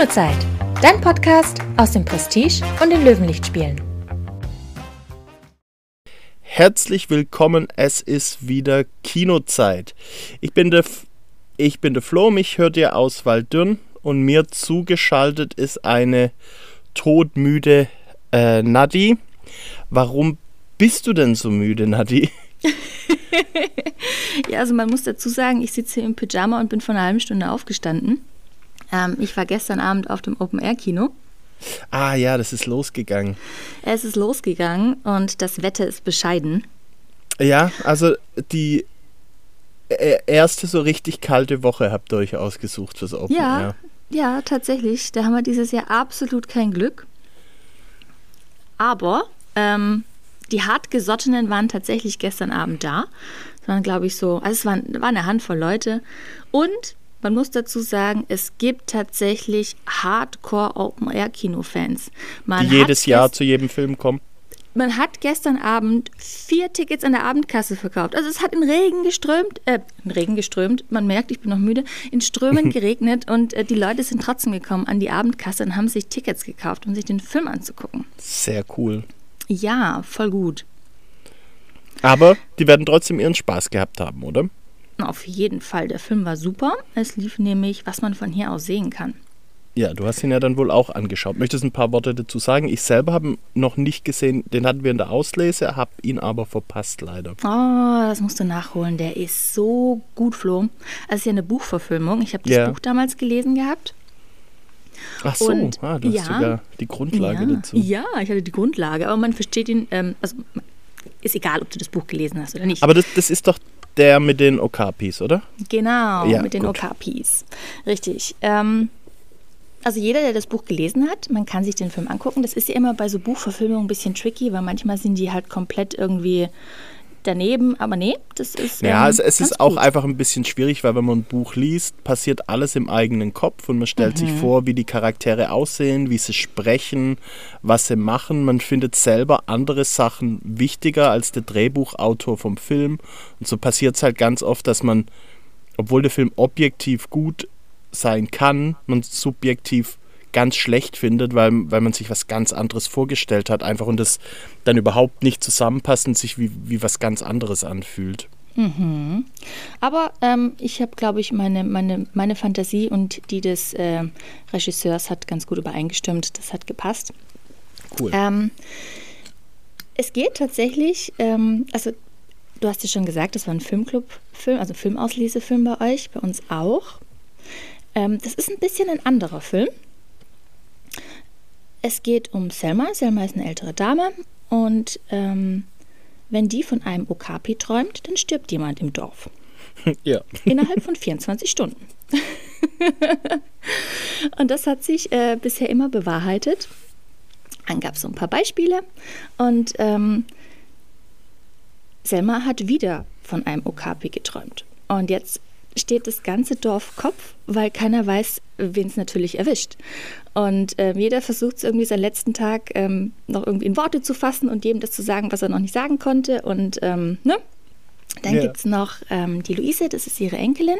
Kinozeit, dein Podcast aus dem Prestige und den Löwenlichtspielen. Herzlich willkommen, es ist wieder Kinozeit. Ich bin der, F ich bin der Flo, mich hört ihr aus Waldürn und mir zugeschaltet ist eine todmüde äh, Nadi. Warum bist du denn so müde, Nadi? ja, also man muss dazu sagen, ich sitze hier im Pyjama und bin vor einer halben Stunde aufgestanden. Ähm, ich war gestern Abend auf dem Open-Air-Kino. Ah ja, das ist losgegangen. Es ist losgegangen und das Wetter ist bescheiden. Ja, also die äh, erste so richtig kalte Woche habt ihr euch ausgesucht fürs Open ja, Air. Ja, tatsächlich. Da haben wir dieses Jahr absolut kein Glück. Aber ähm, die hartgesottenen waren tatsächlich gestern Abend da. Es waren, glaube ich, so, also es waren, war eine Handvoll Leute. Und man muss dazu sagen, es gibt tatsächlich Hardcore-Open-Air-Kino-Fans. Die jedes Jahr zu jedem Film kommen. Man hat gestern Abend vier Tickets an der Abendkasse verkauft. Also es hat in Regen geströmt, äh, in Regen geströmt, man merkt, ich bin noch müde, in Strömen geregnet und äh, die Leute sind trotzdem gekommen an die Abendkasse und haben sich Tickets gekauft, um sich den Film anzugucken. Sehr cool. Ja, voll gut. Aber die werden trotzdem ihren Spaß gehabt haben, oder? Auf jeden Fall. Der Film war super. Es lief nämlich, was man von hier aus sehen kann. Ja, du hast ihn ja dann wohl auch angeschaut. Möchtest du ein paar Worte dazu sagen? Ich selber habe ihn noch nicht gesehen. Den hatten wir in der Auslese, habe ihn aber verpasst leider. Oh, das musst du nachholen. Der ist so gut, Flo. Es ist ja eine Buchverfilmung. Ich habe das Ja. Buch damals gelesen gehabt. Ach so, Und, ah, du ja, hast sogar die Grundlage ja, dazu. Ja, ich hatte die Grundlage, aber man versteht ihn, ähm, also ist egal, ob du das Buch gelesen hast oder nicht. Aber das, das ist doch der mit den Okapis, oder? Genau, Ja, mit den gut. OKPs. Richtig. Ähm, also jeder, der das Buch gelesen hat, man kann sich den Film angucken. Das ist ja immer bei so Buchverfilmungen ein bisschen tricky, weil manchmal sind die halt komplett irgendwie daneben. Aber nee, das ist. Ja, ähm, es, es ist auch gut. einfach ein bisschen schwierig, weil wenn man ein Buch liest, passiert alles im eigenen Kopf und man stellt sich Mhm. vor, wie die Charaktere aussehen, wie sie sprechen, was sie machen. Man findet selber andere Sachen wichtiger als der Drehbuchautor vom Film. Und so passiert es halt ganz oft, dass man, obwohl der Film objektiv gut sein kann, man subjektiv ganz schlecht findet, weil, weil man sich was ganz anderes vorgestellt hat einfach und das dann überhaupt nicht zusammenpasst und sich wie, wie was ganz anderes anfühlt. Aber ähm, ich habe, glaube ich, meine, meine, meine Fantasie und die des äh, Regisseurs hat ganz gut übereingestimmt. Das hat gepasst. Cool. Ähm, es geht tatsächlich, ähm, also du hast ja schon gesagt, das war ein Filmclub-Film, also Filmauslesefilm bei euch, bei uns auch. Ähm, das ist ein bisschen ein anderer Film. Es geht um Selma. Selma ist eine ältere Dame und ähm, wenn die von einem Okapi träumt, dann stirbt jemand im Dorf. Ja. Innerhalb von 24 Stunden. und das hat sich äh, bisher immer bewahrheitet. Dann gab es so ein paar Beispiele und ähm, Selma hat wieder von einem Okapi geträumt. Und jetzt steht das ganze Dorf Kopf, weil keiner weiß, wen es natürlich erwischt. Und ähm, jeder versucht es irgendwie seinen letzten Tag ähm, noch irgendwie in Worte zu fassen und jedem das zu sagen, was er noch nicht sagen konnte. Und ähm, ne? dann Ja. gibt es noch ähm, die Luise, das ist ihre Enkelin,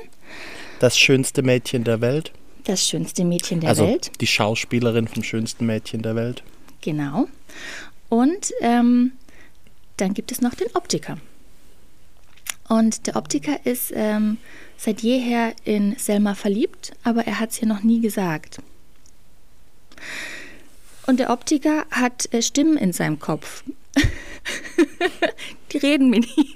Das schönste Mädchen der Welt. das schönste Mädchen der also Welt. die Schauspielerin vom schönsten Mädchen der Welt. Genau. Und ähm, dann gibt es noch den Optiker. Und der Optiker ist ähm, seit jeher in Selma verliebt, aber er hat es ihr noch nie gesagt. Und der Optiker hat äh, Stimmen in seinem Kopf. Die reden mit ihm.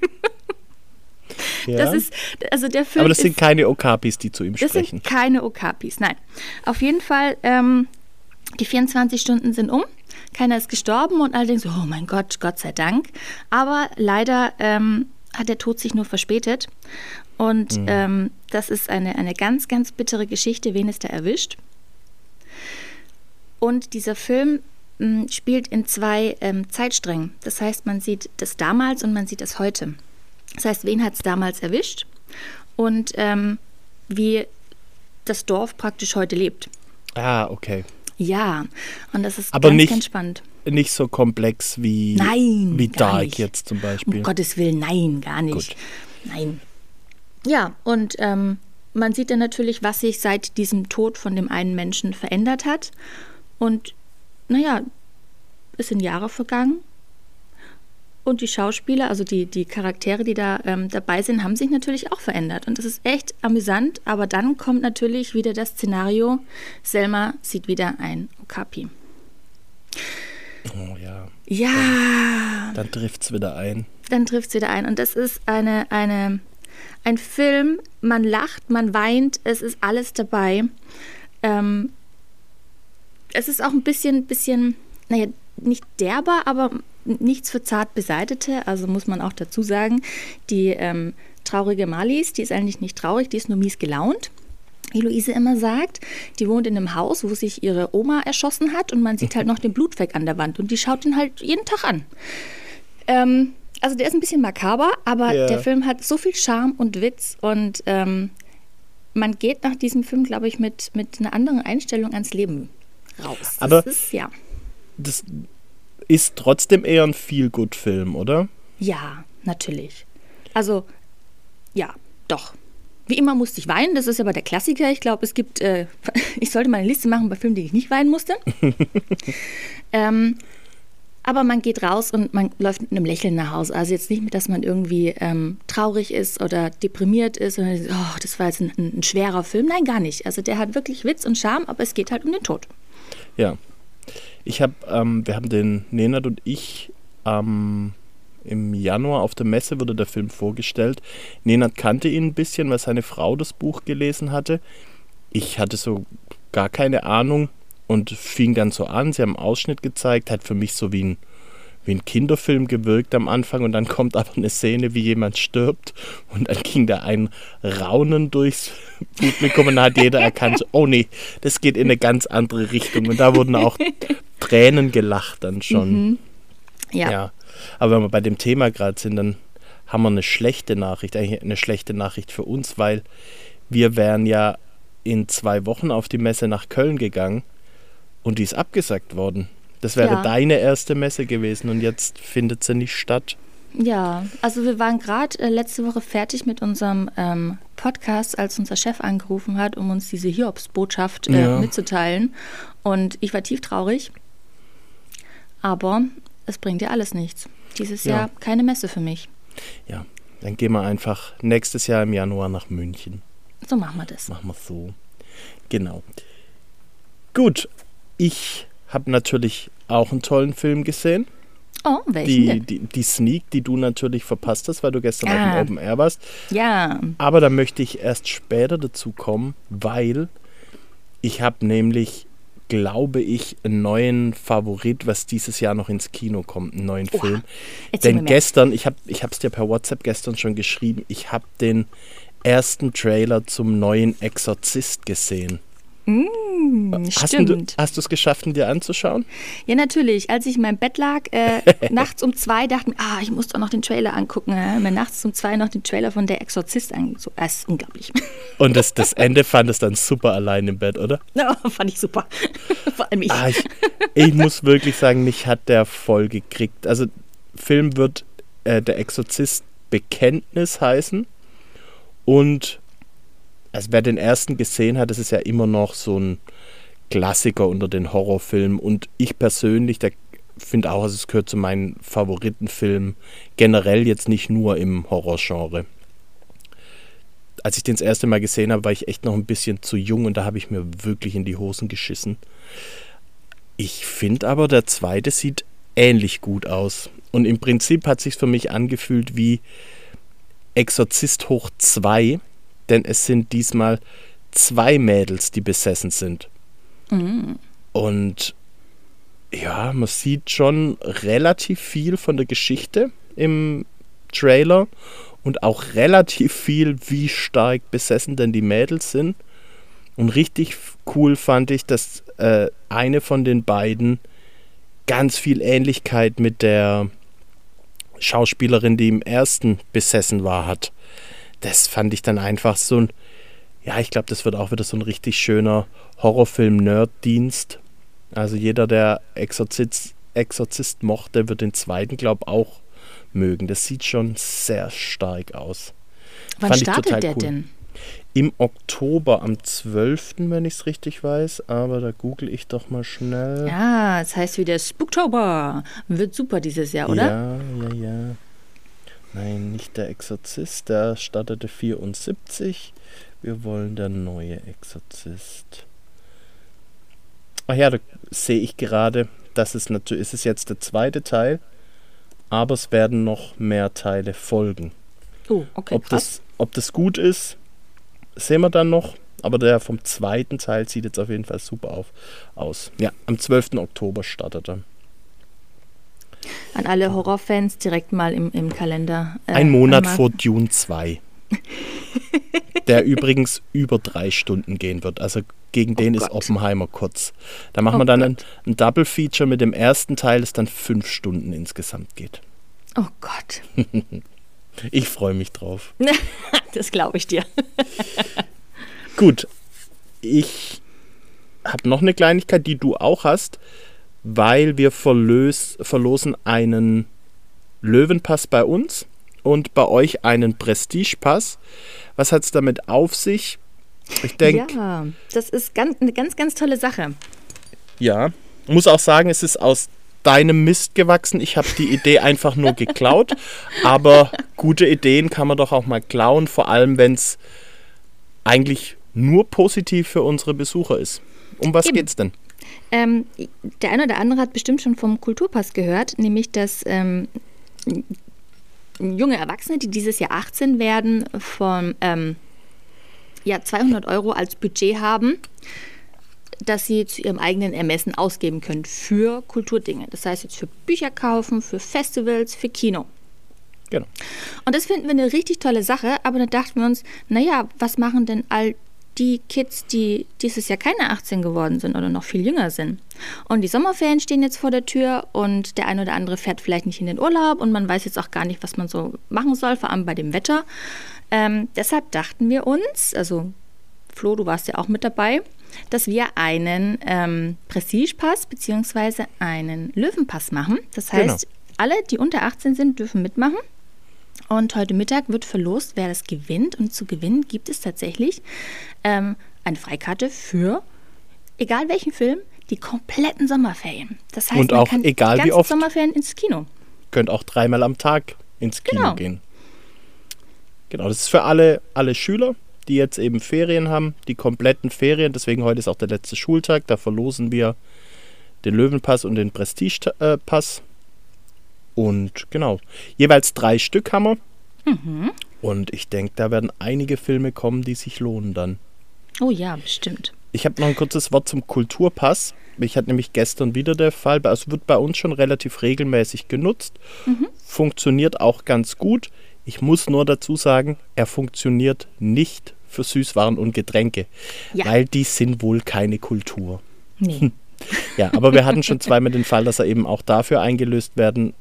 Ja. Das ist, also der Film Aber das ist, sind keine Okapis, die zu ihm das sprechen. sind keine Okapis, nein. Auf jeden Fall, ähm, die 24 Stunden sind um, keiner ist gestorben und alle denken so, oh mein Gott, Gott sei Dank. Aber leider ähm, hat der Tod sich nur verspätet. Und ähm, das ist eine, eine ganz, ganz bittere Geschichte, wen es da erwischt. Und dieser Film mh, spielt in zwei ähm, Zeitsträngen. Das heißt, man sieht das damals und man sieht das heute. Das heißt, wen hat es damals erwischt und ähm, wie das Dorf praktisch heute lebt. Ah, okay. Ja, und das ist Aber ganz, nicht- ganz spannend. Nicht so komplex wie, Nein, wie Dark nicht. jetzt zum Um Beispiel. Gottes Willen, nein, gar nicht. Gut. Nein. Ja, und ähm, man sieht dann natürlich, was sich seit diesem Tod von dem einen Menschen verändert hat. Und naja, es sind Jahre vergangen. Und die Schauspieler, also die, die Charaktere, die da ähm, dabei sind, haben sich natürlich auch verändert. Und das ist echt amüsant. Aber dann kommt natürlich wieder das Szenario, Selma sieht wieder ein Okapi. Oh ja. Ja. Dann, dann trifft es wieder ein. Dann trifft es wieder ein. Und das ist eine, eine, ein Film, man lacht, man weint, es ist alles dabei. Ähm, es ist auch ein bisschen, bisschen, naja, nicht derber, aber nichts für zart Beseitete. Also muss man auch dazu sagen, die ähm, traurige Marlies, die ist eigentlich nicht traurig, die ist nur mies gelaunt wie Luise immer sagt, die wohnt in einem Haus, wo sich ihre Oma erschossen hat und man sieht halt noch den Blutfleck an der Wand und die schaut ihn halt jeden Tag an. Ähm, also der ist ein bisschen makaber, aber ja. der Film hat so viel Charme und Witz und ähm, man geht nach diesem Film, glaube ich, mit, mit einer anderen Einstellung ans Leben raus. Das aber ist, ja. das ist trotzdem eher ein Feel-Good-Film, oder? Ja, natürlich. Also, ja, doch. Wie immer musste ich weinen, das ist aber der Klassiker. Ich glaube, es gibt, äh, ich sollte mal eine Liste machen bei Filmen, die ich nicht weinen musste. ähm, aber man geht raus und man läuft mit einem Lächeln nach Hause. Also jetzt nicht, dass man irgendwie ähm, traurig ist oder deprimiert ist und oh, das war jetzt ein, ein, schwerer Film. Nein, gar nicht. Also der hat wirklich Witz und Charme, aber es geht halt um den Tod. Ja. Ich habe, ähm, wir haben den Nenad und ich ähm, im Januar auf der Messe wurde der Film vorgestellt. Nenad kannte ihn ein bisschen, weil seine Frau das Buch gelesen hatte. Ich hatte so gar keine Ahnung und fing dann so an. Sie haben einen Ausschnitt gezeigt, hat für mich so wie ein, wie ein Kinderfilm gewirkt am Anfang und dann kommt aber eine Szene, wie jemand stirbt und dann ging da ein Raunen durchs Publikum und da hat jeder erkannt, oh nee, das geht in eine ganz andere Richtung und da wurden auch Tränen gelacht dann schon. Mhm. Ja. ja. Aber wenn wir bei dem Thema gerade sind, dann haben wir eine schlechte Nachricht, eigentlich eine schlechte Nachricht für uns, weil wir wären ja in zwei Wochen auf die Messe nach Köln gegangen und die ist abgesagt worden. Das wäre ja. deine erste Messe gewesen und jetzt findet sie nicht statt. Ja, also wir waren gerade äh, letzte Woche fertig mit unserem ähm, Podcast, als unser Chef angerufen hat, um uns diese Hiobsbotschaft äh, ja. mitzuteilen. Und ich war tief traurig. Aber es bringt dir alles nichts. Dieses ja. Jahr keine Messe für mich. Ja, dann gehen wir einfach nächstes Jahr im Januar nach München. So machen wir das. Machen wir so. Genau. Gut, ich habe natürlich auch einen tollen Film gesehen. Oh, welchen die? Die, die Sneak, die du natürlich verpasst hast, weil du gestern ah. auf dem Open Air warst. Ja. Aber da möchte ich erst später dazu kommen, weil ich habe nämlich glaube ich, einen neuen Favorit, was dieses Jahr noch ins Kino kommt, einen neuen Oha. Film. Denn gestern, ich habe ich es dir per WhatsApp gestern schon geschrieben, ich habe den ersten Trailer zum neuen Exorzist gesehen. Mm, hast stimmt. Du, hast du es geschafft, ihn dir anzuschauen? Ja, natürlich. Als ich in meinem Bett lag, äh, nachts um zwei, dachte ich, ah, ich muss doch noch den Trailer angucken. Äh, mir nachts um zwei noch den Trailer von Der Exorzist angeguckt. So, das ist unglaublich. Und das, das Ende fand es dann super allein im Bett, oder? Ja, fand ich super. Vor allem ich. Ah, ich. ich. muss wirklich sagen, mich hat der voll gekriegt. Also, Film wird äh, Der Exorzist Bekenntnis heißen. Und also wer den ersten gesehen hat, das ist ja immer noch so ein Klassiker unter den Horrorfilmen. Und ich persönlich, der finde auch, es gehört zu meinen Favoritenfilmen, generell jetzt nicht nur im Horrorgenre. Als ich den das erste Mal gesehen habe, war ich echt noch ein bisschen zu jung und da habe ich mir wirklich in die Hosen geschissen. Ich finde aber, der zweite sieht ähnlich gut aus. Und im Prinzip hat sich für mich angefühlt wie Exorzist hoch 2 denn es sind diesmal zwei Mädels, die besessen sind. Mhm. Und ja, man sieht schon relativ viel von der Geschichte im Trailer und auch relativ viel, wie stark besessen denn die Mädels sind. Und richtig cool fand ich, dass äh, eine von den beiden ganz viel Ähnlichkeit mit der Schauspielerin, die im ersten besessen war, hat das fand ich dann einfach so ein, ja, ich glaube, das wird auch wieder so ein richtig schöner Horrorfilm-Nerd-Dienst. Also jeder, der Exorzist, Exorzist mochte, wird den zweiten, glaube ich, auch mögen. Das sieht schon sehr stark aus. Wann fand startet der cool. denn? Im Oktober am 12., wenn ich es richtig weiß, aber da google ich doch mal schnell. Ja, es heißt wieder Spooktober. Wird super dieses Jahr, oder? Ja, ja, ja. Nein, nicht der Exorzist, der startete 74. Wir wollen der neue Exorzist. Ach ja, da sehe ich gerade, das ist natürlich, ist es jetzt der zweite Teil, aber es werden noch mehr Teile folgen. Oh, okay, ob, krass. das, ob das gut ist, sehen wir dann noch. Aber der vom zweiten Teil sieht jetzt auf jeden Fall super auf, aus. Ja, am 12. Oktober startet er. An alle Horrorfans direkt mal im, im Kalender. äh, Ein Monat vor Dune 2. der übrigens über drei Stunden gehen wird. Also gegen den ist Gott. Oppenheimer kurz. Da machen Oh wir dann ein, ein Double Feature mit dem ersten Teil, das dann fünf Stunden insgesamt geht. Oh Gott. Ich freue mich drauf. das glaube ich dir. Gut, ich habe noch eine Kleinigkeit, die du auch hast, weil wir verlös, verlosen einen Löwenpass bei uns und bei euch einen Prestigepass. Was hat es damit auf sich? Ich denke, Ja, das ist ganz, eine ganz, ganz tolle Sache. Ja, muss auch sagen, es ist aus deinem Mist gewachsen. Ich habe die Idee einfach nur geklaut. Aber gute Ideen kann man doch auch mal klauen, vor allem wenn es eigentlich nur positiv für unsere Besucher ist. Um was Eben. geht's denn? Ähm, der eine oder andere hat bestimmt schon vom Kulturpass gehört, nämlich dass ähm, junge Erwachsene, die dieses Jahr 18 werden, von ähm, ja, 200 Euro als Budget haben, das sie zu ihrem eigenen Ermessen ausgeben können für Kulturdinge. Das heißt jetzt für Bücher kaufen, für Festivals, für Kino. Genau. Und das finden wir eine richtig tolle Sache, aber dann dachten wir uns, naja, was machen denn all die Kids, die dieses Jahr keine 18 geworden sind oder noch viel jünger sind? Und die Sommerferien stehen jetzt vor der Tür und der eine oder andere fährt vielleicht nicht in den Urlaub und man weiß jetzt auch gar nicht, was man so machen soll, vor allem bei dem Wetter. Ähm, deshalb dachten wir uns, also Flo, du warst ja auch mit dabei, dass wir einen ähm, Prestigepass bzw. einen Löwenpass machen. Das heißt, Genau. alle, die unter 18 sind, dürfen mitmachen. Und heute Mittag wird verlost, wer das gewinnt. Und zu gewinnen gibt es tatsächlich ähm, eine Freikarte für, egal welchen Film, die kompletten Sommerferien. Das heißt, Und man auch kann egal die wie oft. Sommerferien ins Kino. Könnt auch dreimal am Tag ins Kino Genau. gehen. Genau, das ist für alle, alle Schüler, die jetzt eben Ferien haben, die kompletten Ferien. Deswegen heute ist auch der letzte Schultag. Da verlosen wir den Löwenpass und den Prestigepass. Und genau, jeweils drei Stück haben wir. Mhm. Und ich denke, da werden einige Filme kommen, die sich lohnen dann. Oh ja, bestimmt. Ich habe noch ein kurzes Wort zum Kulturpass. Ich hatte nämlich gestern wieder der Fall. Also wird bei uns schon relativ regelmäßig genutzt. Funktioniert auch ganz gut. Ich muss nur dazu sagen, er funktioniert nicht für Süßwaren und Getränke, Ja. weil die sind wohl keine Kultur. Nee. Ja, aber wir hatten schon zweimal den Fall, dass er eben auch dafür eingelöst werden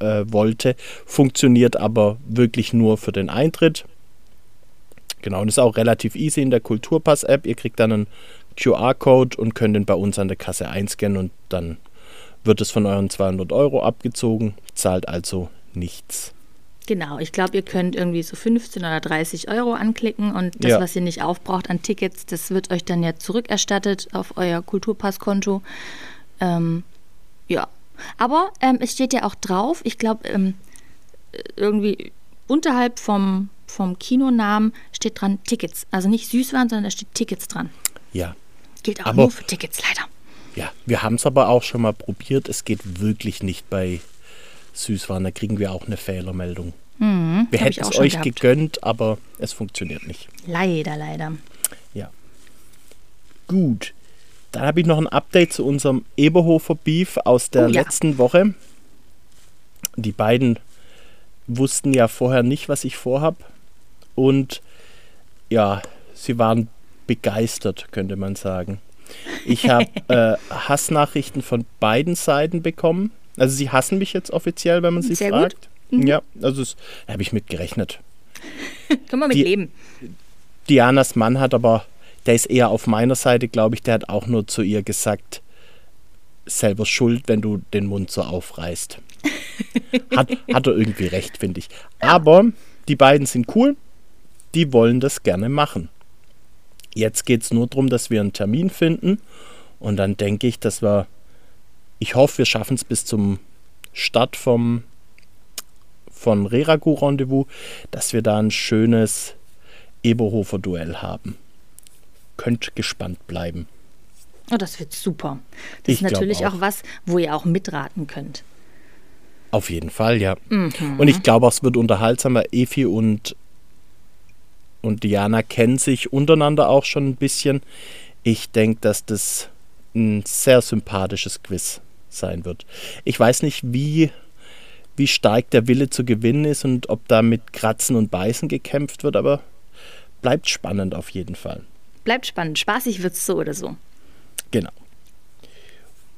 äh, wollte. Funktioniert aber wirklich nur für den Eintritt. Genau, und ist auch relativ easy in der Kulturpass-App. Ihr kriegt dann einen QR-Code und könnt den bei uns an der Kasse einscannen und dann wird es von euren 200 Euro abgezogen, zahlt also nichts. Genau, ich glaube, ihr könnt irgendwie so 15 oder 30 Euro anklicken und das, Ja. was ihr nicht aufbraucht an Tickets, das wird euch dann ja zurückerstattet auf euer Kulturpasskonto. Ähm, ja, aber ähm, es steht ja auch drauf, ich glaube, ähm, irgendwie unterhalb vom, vom Kinonamen steht dran Tickets. Also nicht Süßwaren, sondern da steht Tickets dran. Ja, Gilt auch Aber- nur für Tickets, leider. ja, wir haben es aber auch schon mal probiert. Es geht wirklich nicht bei Süßwaren. Da kriegen wir auch eine Fehlermeldung. wir Hab ich hätten es euch gehabt. gegönnt, aber es funktioniert nicht. Leider, leider. Ja. Gut. Dann habe ich noch ein Update zu unserem Eberhofer Beef aus der Oh ja. letzten Woche. Die beiden wussten ja vorher nicht, was ich vorhab. Und ja, sie waren begeistert, könnte man sagen. Ich habe äh, Hassnachrichten von beiden Seiten bekommen. Also sie hassen mich jetzt offiziell, wenn man sie Sehr gut. Mhm. fragt. Ja, also es- da habe ich mit gerechnet. Können wir mit Die- leben. Dianas Mann hat aber, der ist eher auf meiner Seite, glaube ich, der hat auch nur zu ihr gesagt, selber schuld, wenn du den Mund so aufreißt. Hat, hat er irgendwie recht, finde ich. Aber die beiden sind cool. die wollen das gerne machen. Jetzt geht es nur darum, dass wir einen Termin finden und dann denke ich, dass wir, ich hoffe, wir schaffen es bis zum Start vom, von Reragu Rendezvous, dass wir da ein schönes Eberhofer Duell haben. Könnt gespannt bleiben. Oh, das wird super. Das Ich ist natürlich auch. auch. was, wo ihr auch mitraten könnt. Auf jeden Fall, ja. Mhm. Und ich glaube auch, es wird unterhaltsam, weil Efi und, und Diana kennen sich untereinander auch schon ein bisschen. Ich denke, dass das ein sehr sympathisches Quiz sein wird. Ich weiß nicht, wie, wie stark der Wille zu gewinnen ist und ob da mit Kratzen und Beißen gekämpft wird, aber bleibt spannend auf jeden Fall. Bleibt spannend. Spaßig wird es so oder so. Genau.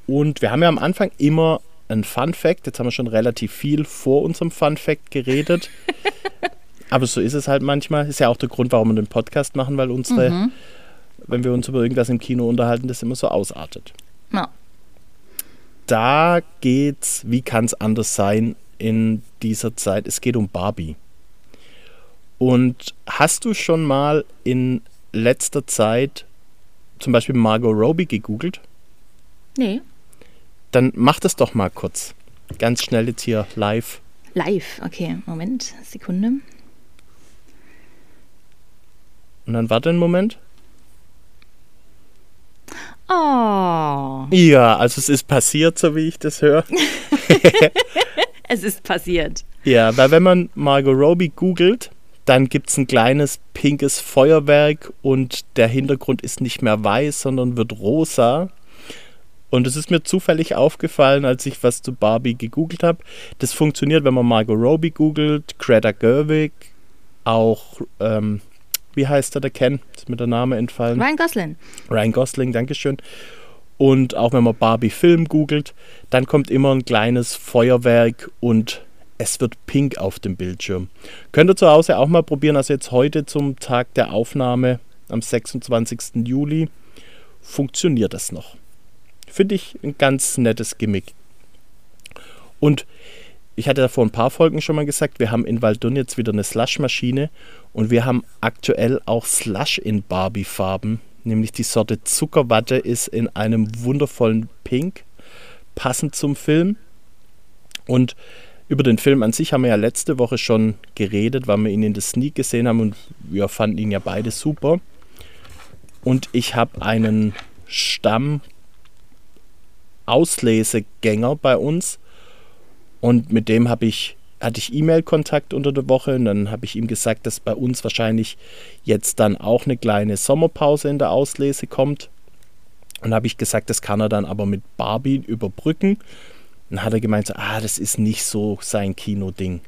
Und wir haben ja am Anfang immer ein Fun Fact. Jetzt haben wir schon relativ viel vor unserem Fun Fact geredet. Aber so ist es halt manchmal. Ist ja auch der Grund, warum wir den Podcast machen, weil unsere, wenn wir uns über irgendwas im Kino unterhalten, das immer so ausartet. Ja. Da geht's, wie kann es anders sein in dieser Zeit? Es geht um Barbie. Und hast du schon mal in letzter Zeit zum Beispiel Margot Robbie gegoogelt? Nee. Dann mach das doch mal kurz. Ganz schnell jetzt hier live. Live. Okay, Moment. Sekunde. Und dann warte einen Moment. Oh. Ja, also es ist passiert, so wie ich das höre. Es ist passiert. Ja, weil wenn man Margot Robbie googelt, dann gibt es ein kleines pinkes Feuerwerk und der Hintergrund ist nicht mehr weiß, sondern wird rosa. Und es ist mir zufällig aufgefallen, als ich was zu Barbie gegoogelt habe. Das funktioniert, wenn man Margot Robbie googelt, Greta Gerwig, auch, ähm, wie heißt er, der Ken? Ist mir der Name entfallen. Ryan Gosling. Ryan Gosling, Dankeschön. Und auch wenn man Barbie Film googelt, dann kommt immer ein kleines Feuerwerk und es wird pink auf dem Bildschirm. Könnt ihr zu Hause auch mal probieren, also jetzt heute zum Tag der Aufnahme am 26. Juli funktioniert das noch. Finde ich ein ganz nettes Gimmick. Und ich hatte ja vor ein paar Folgen schon mal gesagt, wir haben in Waldun jetzt wieder eine Slush-Maschine und wir haben aktuell auch Slush in Barbie-Farben. Nämlich die Sorte Zuckerwatte ist in einem wundervollen Pink, passend zum Film. Und über den Film an sich haben wir ja letzte Woche schon geredet, weil wir ihn in der Sneak gesehen haben und wir fanden ihn ja beide super. Und ich habe einen Stamm Auslesegänger bei uns und mit dem habe ich hatte ich E-Mail-Kontakt unter der Woche und dann habe ich ihm gesagt, dass bei uns wahrscheinlich jetzt dann auch eine kleine Sommerpause in der Auslese kommt. Und habe ich gesagt, das kann er dann aber mit Barbie überbrücken. Dann hat er gemeint, so, ah, das ist nicht so sein Kinoding.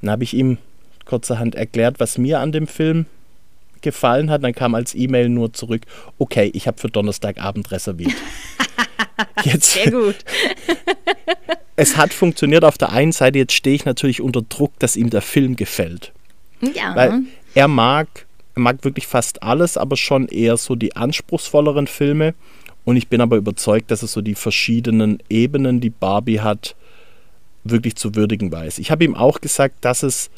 Dann habe ich ihm kurzerhand erklärt, was mir an dem Film gefallen hat. Dann kam als E-Mail nur zurück, okay, ich habe für Donnerstagabend reserviert. Jetzt, Sehr gut. es hat funktioniert auf der einen Seite, jetzt stehe ich natürlich unter Druck, dass ihm der Film gefällt. Ja. Weil er mag, er mag wirklich fast alles, aber schon eher so die anspruchsvolleren Filme. Und ich bin aber überzeugt, dass er so die verschiedenen Ebenen, die Barbie hat, wirklich zu würdigen weiß. Ich habe ihm auch gesagt, dass es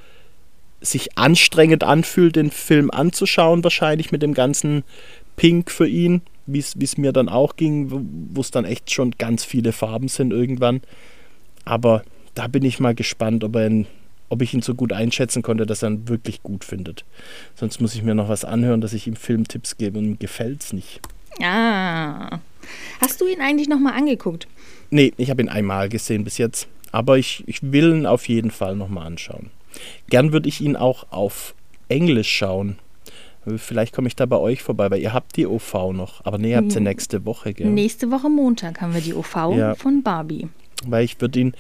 sich anstrengend anfühlt, den Film anzuschauen, wahrscheinlich mit dem ganzen Pink für ihn, wie es mir dann auch ging, wo- wo es dann echt schon ganz viele Farben sind irgendwann. Aber da bin ich mal gespannt, ob, er ihn, ob ich ihn so gut einschätzen konnte, dass er ihn wirklich gut findet. Sonst muss ich mir noch was anhören, dass ich ihm Filmtipps gebe und ihm gefällt es nicht. Ah. Hast du ihn eigentlich nochmal angeguckt? Nee, ich habe ihn einmal gesehen bis jetzt. Aber ich, ich will ihn auf jeden Fall nochmal anschauen. Gern würde ich ihn auch auf Englisch schauen. Vielleicht komme ich da bei euch vorbei, weil ihr habt die OV noch. Aber nee, ihr habt sie nächste Woche, gell? Nächste Woche Montag haben wir die OV Ja. von Barbie. Weil ich würde ihn.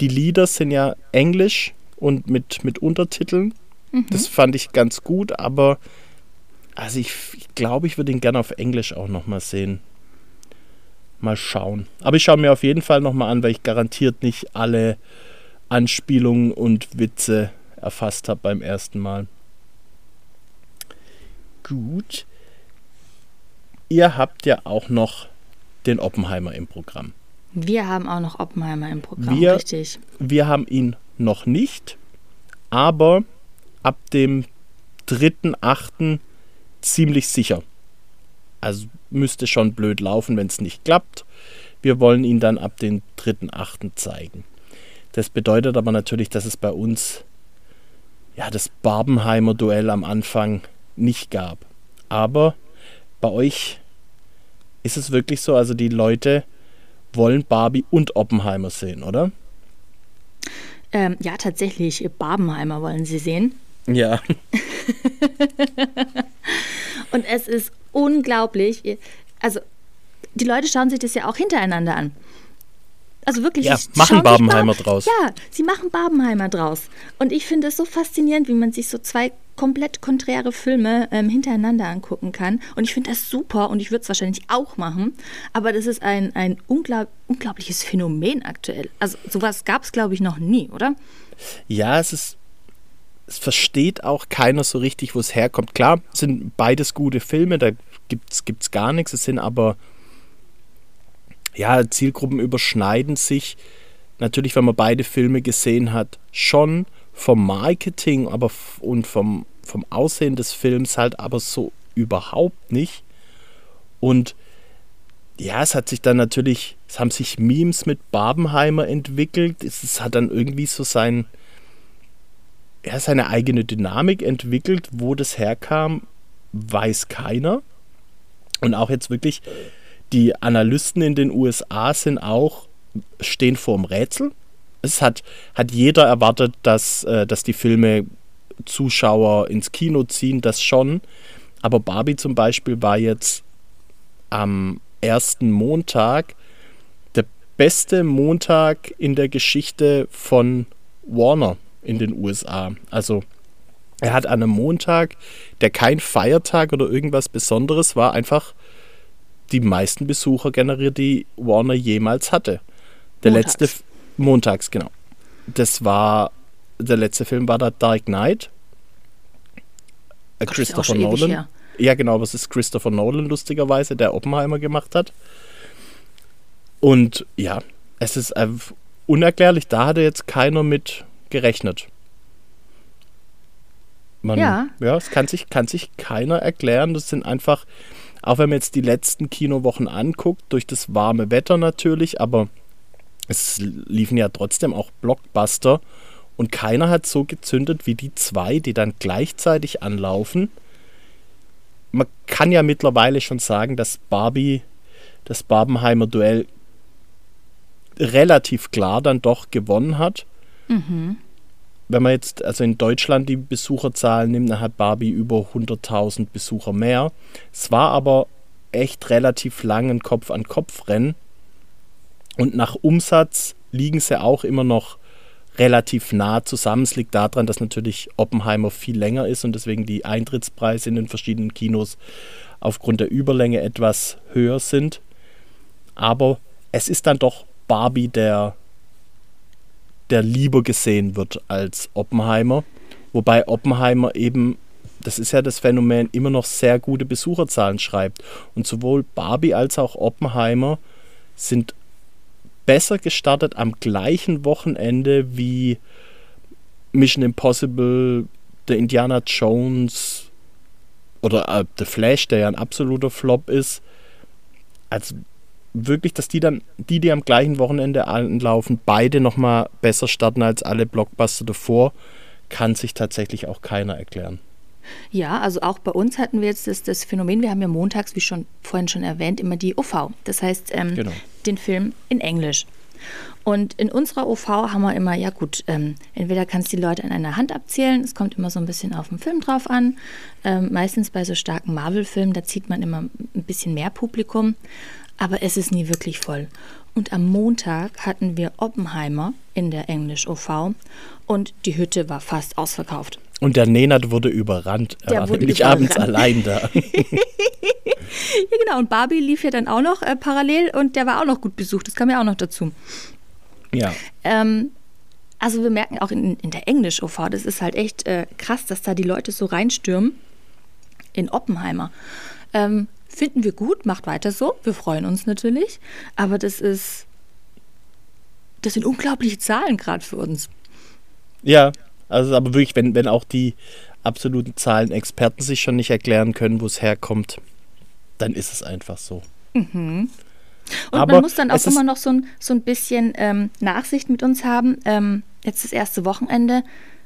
Die Lieder sind ja Englisch und mit, mit Untertiteln. Das fand ich ganz gut, aber also ich, glaube, ich würde ihn gerne auf Englisch auch nochmal sehen. Mal schauen. Aber ich schaue mir auf jeden Fall nochmal an, weil ich garantiert nicht alle Anspielungen und Witze erfasst habe beim ersten Mal. Gut. Ihr habt ja auch noch den Oppenheimer im Programm. Wir haben auch noch Oppenheimer im Programm, Wir- richtig. Wir haben ihn noch nicht, aber ab dem 3.8. ziemlich sicher. Also müsste schon blöd laufen, wenn es nicht klappt. Wir wollen ihn dann ab den 3.8. zeigen. Das bedeutet aber natürlich, dass es bei uns ja das Barbenheimer Duell am Anfang nicht gab. Aber bei euch ist es wirklich so, also die Leute wollen Barbie und Oppenheimer sehen, oder? Ähm, ja, tatsächlich, Barbenheimer wollen sie sehen. Ja. und es ist unglaublich. Also, die Leute schauen sich das ja auch hintereinander an. Also wirklich, ja, machen Barbenheimer Bar draus. Ja, sie machen Barbenheimer draus. Und ich finde es so faszinierend, wie man sich so zwei komplett konträre Filme ähm, hintereinander angucken kann. Und ich finde das super und ich würde es wahrscheinlich auch machen. Aber das ist ein, ein unglaub unglaubliches Phänomen aktuell. Also sowas gab es, glaube ich, noch nie, oder? Ja, es ist. Es versteht auch keiner so richtig, wo es herkommt. Klar, sind beides gute Filme, da gibt es gar nichts. Es sind aber ja, Zielgruppen überschneiden sich natürlich, wenn man beide Filme gesehen hat, schon vom Marketing aber und vom, vom Aussehen des Films halt aber so überhaupt nicht. Und ja, es hat sich dann natürlich, es haben sich Memes mit Barbenheimer entwickelt. Es, es hat dann irgendwie so sein, ja, seine eigene Dynamik entwickelt. Wo das herkam, weiß keiner. Und auch jetzt wirklich die Analysten in den USA sind auch, stehen vor dem Rätsel. Es hat, hat jeder erwartet, dass, äh, dass die Filme Zuschauer ins Kino ziehen, das schon. Aber Barbie zum Beispiel war jetzt am ersten Montag der beste Montag in der Geschichte von Warner in den USA. Also er hat an einem Montag, der kein Feiertag oder irgendwas Besonderes war, einfach die meisten Besucher generiert, die Warner jemals hatte. Der montags. letzte montags, genau. Das war der letzte Film war der Dark Knight. Gott, Christopher Nolan. Ja, genau, was ist Christopher Nolan lustigerweise, der Oppenheimer gemacht hat. Und ja, es ist äh, unerklärlich, da hatte jetzt keiner mit gerechnet. Man, ja. Ja, es kann sich, kann sich keiner erklären. Das sind einfach, auch wenn man jetzt die letzten Kinowochen anguckt, durch das warme Wetter natürlich, aber es liefen ja trotzdem auch Blockbuster und keiner hat so gezündet wie die zwei, die dann gleichzeitig anlaufen. Man kann ja mittlerweile schon sagen, dass Barbie das Barbenheimer Duell relativ klar dann doch gewonnen hat. Mhm wenn man jetzt also in Deutschland die Besucherzahlen nimmt, dann hat Barbie über 100.000 Besucher mehr. Es war aber echt relativ lang ein Kopf-an-Kopf-Rennen. Und nach Umsatz liegen sie auch immer noch relativ nah zusammen. Es liegt daran, dass natürlich Oppenheimer viel länger ist und deswegen die Eintrittspreise in den verschiedenen Kinos aufgrund der Überlänge etwas höher sind. Aber es ist dann doch Barbie der der lieber gesehen wird als Oppenheimer. Wobei Oppenheimer eben, das ist ja das Phänomen, immer noch sehr gute Besucherzahlen schreibt. Und sowohl Barbie als auch Oppenheimer sind besser gestartet am gleichen Wochenende wie Mission Impossible, der Indiana Jones oder äh, The Flash, der ja ein absoluter Flop ist. als wirklich, dass die dann, die, die am gleichen Wochenende anlaufen, beide nochmal besser starten als alle Blockbuster davor, kann sich tatsächlich auch keiner erklären. Ja, also auch bei uns hatten wir jetzt das, das Phänomen, wir haben ja montags, wie schon vorhin schon erwähnt, immer die OV. Das heißt, ähm, genau. den Film in Englisch. Und in unserer OV haben wir immer, ja gut, ähm, entweder kannst du die Leute an einer Hand abzählen, es kommt immer so ein bisschen auf den Film drauf an. Ähm, meistens bei so starken Marvel-Filmen, da zieht man immer ein bisschen mehr Publikum aber es ist nie wirklich voll. Und am Montag hatten wir Oppenheimer in der Englisch-OV und die Hütte war fast ausverkauft. Und der Nenad wurde überrannt. Er der war nämlich überrannt. abends allein da. ja, genau. Und Barbie lief ja dann auch noch äh, parallel und der war auch noch gut besucht. Das kam ja auch noch dazu. Ja. Ähm, also wir merken auch in, in der Englisch-OV, das ist halt echt äh, krass, dass da die Leute so reinstürmen in Oppenheimer. Ähm, Finden wir gut, macht weiter so. Wir freuen uns natürlich. Aber das ist. Das sind unglaubliche Zahlen gerade für uns. Ja, also aber wirklich, wenn, wenn auch die absoluten Zahlenexperten sich schon nicht erklären können, wo es herkommt, dann ist es einfach so. Und Aber man muss dann auch immer noch so ein, so ein bisschen ähm, Nachsicht mit uns haben. Ähm, jetzt das erste Wochenende.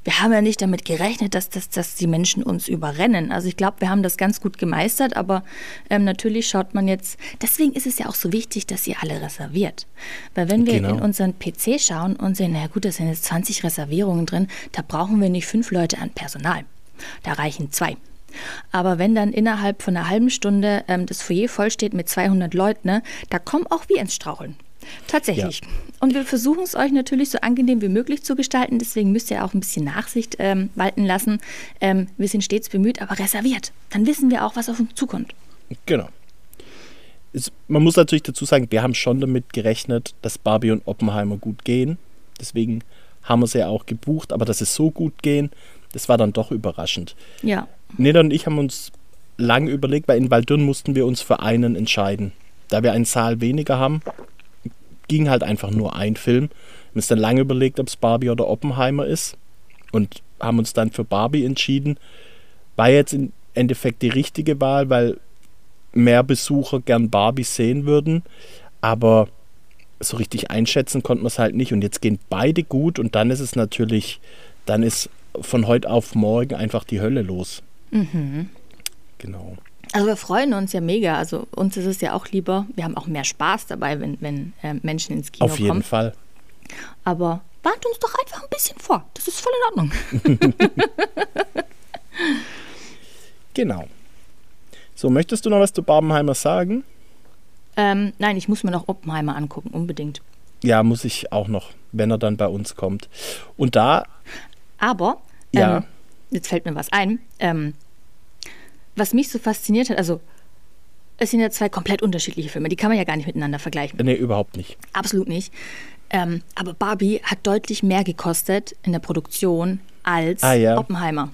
Wir haben ja nicht damit gerechnet, dass, dass, dass die Menschen uns überrennen. Also ich glaube, wir haben das ganz gut gemeistert, aber ähm, natürlich schaut man jetzt, deswegen ist es ja auch so wichtig, dass ihr alle reserviert. Weil wenn wir Genau. in unseren PC schauen und sehen, na gut, da sind jetzt 20 Reservierungen drin, da brauchen wir nicht fünf Leute an Personal. Da reichen zwei. Aber wenn dann innerhalb von einer halben Stunde ähm, das Foyer voll steht mit 200 Leuten, ne, da kommen auch wir ins Straucheln. Tatsächlich. Und wir versuchen es euch natürlich so angenehm wie möglich zu gestalten. Deswegen müsst ihr auch ein bisschen Nachsicht ähm, walten lassen. Ähm, wir sind stets bemüht, aber reserviert. Dann wissen wir auch, was auf uns zukommt. Genau. Es, man muss natürlich dazu sagen, wir haben schon damit gerechnet, dass Barbie und Oppenheimer gut gehen. Deswegen haben wir sie ja auch gebucht, aber dass es so gut gehen, das war dann doch überraschend. Ja. Neda und ich haben uns lange überlegt, weil in Waldürn mussten wir uns für einen entscheiden. Da wir einen Saal weniger haben, ging halt einfach nur ein Film. Wir haben uns dann lange überlegt, ob es Barbie oder Oppenheimer ist und haben uns dann für Barbie entschieden. War jetzt im Endeffekt die richtige Wahl, weil mehr Besucher gern Barbie sehen würden, aber so richtig einschätzen konnten wir es halt nicht und jetzt gehen beide gut und dann ist es natürlich, dann ist von heute auf morgen einfach die Hölle los. Genau. Also wir freuen uns ja mega. Also uns ist es ja auch lieber. Wir haben auch mehr Spaß dabei, wenn, wenn äh, Menschen ins Kino Auf jeden kommen. Fall. Aber warnt uns doch einfach ein bisschen vor. Das ist voll in Ordnung. Genau. So, möchtest du noch was zu Barbenheimer sagen? ähm, nein, ich muss mir noch Oppenheimer angucken, unbedingt. Ja, muss ich auch noch, wenn er dann bei uns kommt. Und da, Aber, Ja. ähm, jetzt fällt mir was ein, ähm, was mich so fasziniert hat, also es sind ja zwei komplett unterschiedliche Filme, die kann man ja gar nicht miteinander vergleichen. nee, überhaupt nicht. Absolut nicht. Ähm, aber Barbie hat deutlich mehr gekostet in der Produktion als Ah, ja. Oppenheimer.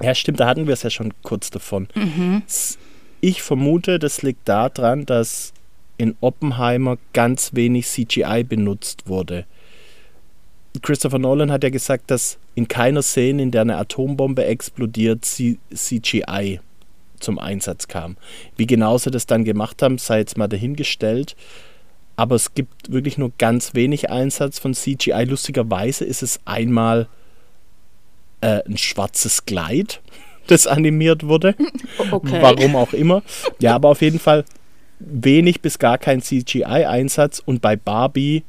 Ja, stimmt, da hatten wir es ja schon kurz davon. S- Ich vermute, das liegt daran, dass in Oppenheimer ganz wenig CGI benutzt wurde. Christopher Nolan hat ja gesagt, dass in keiner Szene, in der eine Atombombe explodiert, C- CGI zum Einsatz kam. Wie genau sie das dann gemacht haben, sei jetzt mal dahingestellt. Aber es gibt wirklich nur ganz wenig Einsatz von CGI. Lustigerweise ist es einmal äh, ein schwarzes Kleid, das animiert wurde. Okay. Warum auch immer. Ja, aber auf jeden Fall wenig bis gar kein CGI-Einsatz und bei Barbie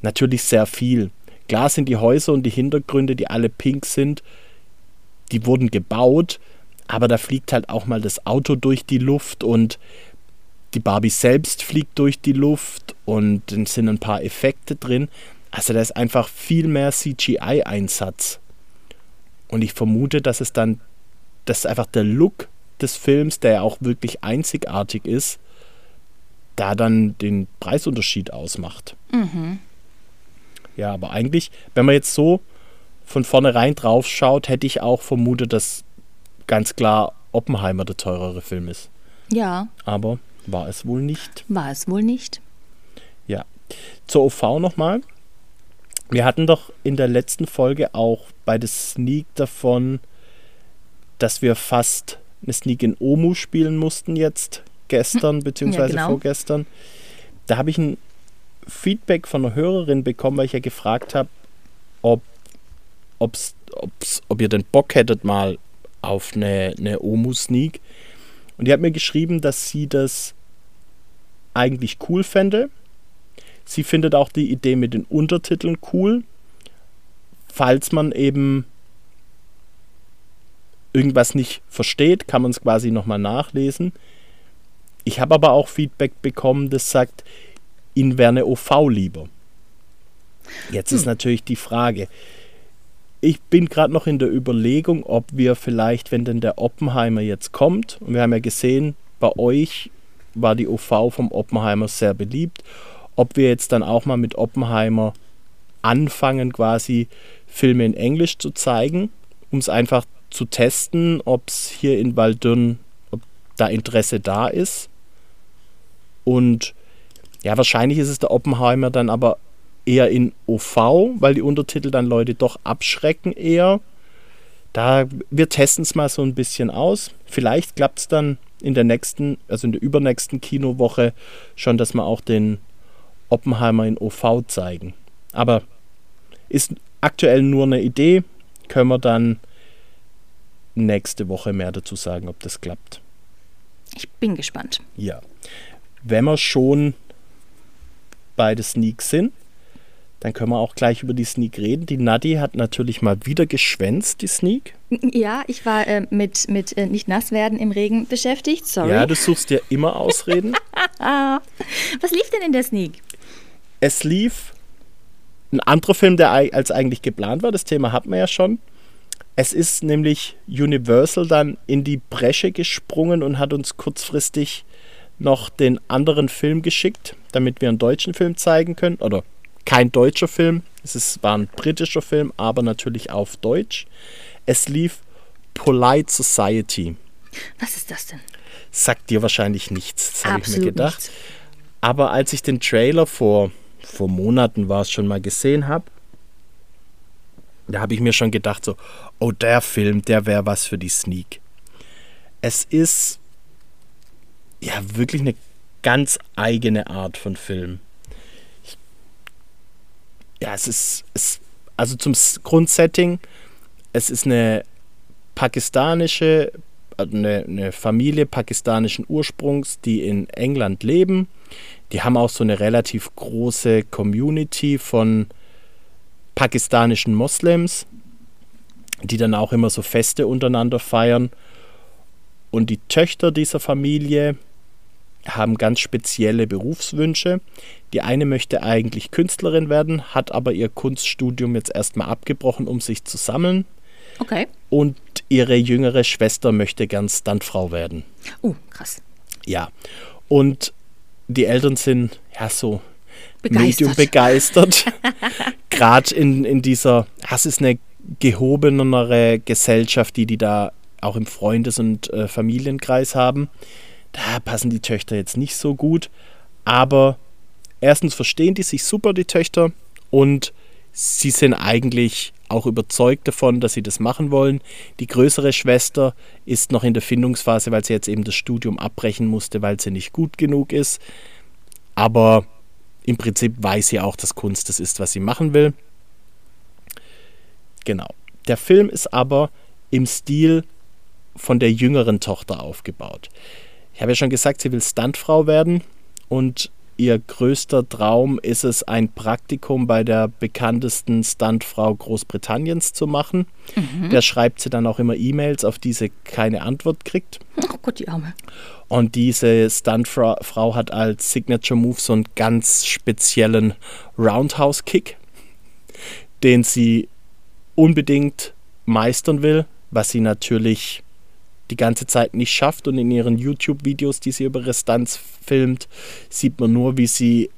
natürlich sehr viel. Klar sind die Häuser und die Hintergründe, die alle pink sind, die wurden gebaut, aber da fliegt halt auch mal das Auto durch die Luft und die Barbie selbst fliegt durch die Luft und dann sind ein paar Effekte drin. Also da ist einfach viel mehr CGI-Einsatz. Und ich vermute, dass es dann, dass einfach der Look des Films, der ja auch wirklich einzigartig ist, da dann den Preisunterschied ausmacht. Ja, aber eigentlich, wenn man jetzt so von vornherein drauf schaut, hätte ich auch vermutet, dass ganz klar Oppenheimer der teurere Film ist. Ja, Aber war es wohl nicht. war es wohl nicht. Ja. Zur OV nochmal. Wir hatten doch in der letzten Folge auch bei der Sneak davon, dass wir fast eine Sneak in Omu spielen mussten jetzt gestern beziehungsweise genau. vorgestern. Da habe ich ein Feedback von einer Hörerin bekommen, weil ich ja gefragt habe, ob, ob's, ob's, ob ihr den Bock hättet mal auf eine, eine Omu-Sneak. Und die hat mir geschrieben, dass sie das eigentlich cool fände. Sie findet auch die Idee mit den Untertiteln cool, falls man eben irgendwas nicht versteht, kann man es quasi nochmal nachlesen. Ich habe aber auch Feedback bekommen, das sagt, eine OV lieber. Jetzt ist natürlich die Frage. Ich bin gerade noch in der Überlegung, ob wir vielleicht, wenn denn der Oppenheimer jetzt kommt, und wir haben ja gesehen, bei euch war die OV vom Oppenheimer sehr beliebt, ob wir jetzt dann auch mal mit Oppenheimer anfangen, quasi Filme in Englisch zu zeigen, um es einfach zu testen, ob es hier in Waldürn, ob da Interesse da ist. Und ja, wahrscheinlich ist es der Oppenheimer dann aber eher in OV, weil die Untertitel dann Leute doch abschrecken eher. Da, wir testen es mal so ein bisschen aus. Vielleicht klappt es dann in der nächsten, also in der übernächsten Kinowoche schon, dass wir auch den Oppenheimer in OV zeigen. Aber ist aktuell nur eine Idee. Können wir dann nächste Woche mehr dazu sagen, ob das klappt. Ich bin gespannt. Ja. Wenn wir schon bei den Sneaks sind, dann können wir auch gleich über die Sneak reden. Die Nadi hat natürlich mal wieder geschwänzt, die Sneak. Ja, ich war äh, mit, mit äh, nicht nass werden im Regen beschäftigt. Sorry. Ja, du suchst dir immer Ausreden. Was lief denn in der Sneak? Es lief ein anderer Film, der als eigentlich geplant war. Das Thema hatten wir ja schon. Es ist nämlich Universal dann in die Bresche gesprungen und hat uns kurzfristig noch den anderen Film geschickt, damit wir einen deutschen Film zeigen können. Oder kein deutscher Film, es ist, war ein britischer Film, aber natürlich auf Deutsch. Es lief Polite Society. Was ist das denn? Sagt dir wahrscheinlich nichts, das habe ich mir gedacht. Nichts. Aber als ich den Trailer vor, vor Monaten war es schon mal gesehen habe, da habe ich mir schon gedacht, so, oh, der Film, der wäre was für die Sneak. Es ist ja wirklich eine ganz eigene Art von Film. Ich, ja, es ist, es, also zum Grundsetting, es ist eine pakistanische, eine, eine Familie pakistanischen Ursprungs, die in England leben. Die haben auch so eine relativ große Community von pakistanischen Moslems, die dann auch immer so Feste untereinander feiern. Und die Töchter dieser Familie haben ganz spezielle Berufswünsche. Die eine möchte eigentlich Künstlerin werden, hat aber ihr Kunststudium jetzt erstmal abgebrochen, um sich zu sammeln. Okay. Und ihre jüngere Schwester möchte gern Stuntfrau werden. Uh, krass. Ja. Und die Eltern sind ja so begeistert. Medium begeistert. Gerade in, in dieser, das ist eine gehobenere Gesellschaft, die die da auch im Freundes- und äh, Familienkreis haben. Da passen die Töchter jetzt nicht so gut. Aber erstens verstehen die sich super, die Töchter, und sie sind eigentlich auch überzeugt davon, dass sie das machen wollen. Die größere Schwester ist noch in der Findungsphase, weil sie jetzt eben das Studium abbrechen musste, weil sie nicht gut genug ist. Aber im Prinzip weiß sie auch, dass Kunst das ist, was sie machen will. Genau. Der Film ist aber im Stil von der jüngeren Tochter aufgebaut. Ich habe ja schon gesagt, sie will Stuntfrau werden und ihr größter Traum ist es, ein Praktikum bei der bekanntesten Stuntfrau Großbritanniens zu machen. Mhm. Der schreibt sie dann auch immer E-Mails, auf die sie keine Antwort kriegt. Oh Gott, die Arme. Und diese Stuntfrau hat als Signature Move so einen ganz speziellen Roundhouse Kick, den sie unbedingt meistern will, was sie natürlich die ganze Zeit nicht schafft. Und in ihren YouTube-Videos, die sie über ihre Stunts filmt, sieht man nur, wie sie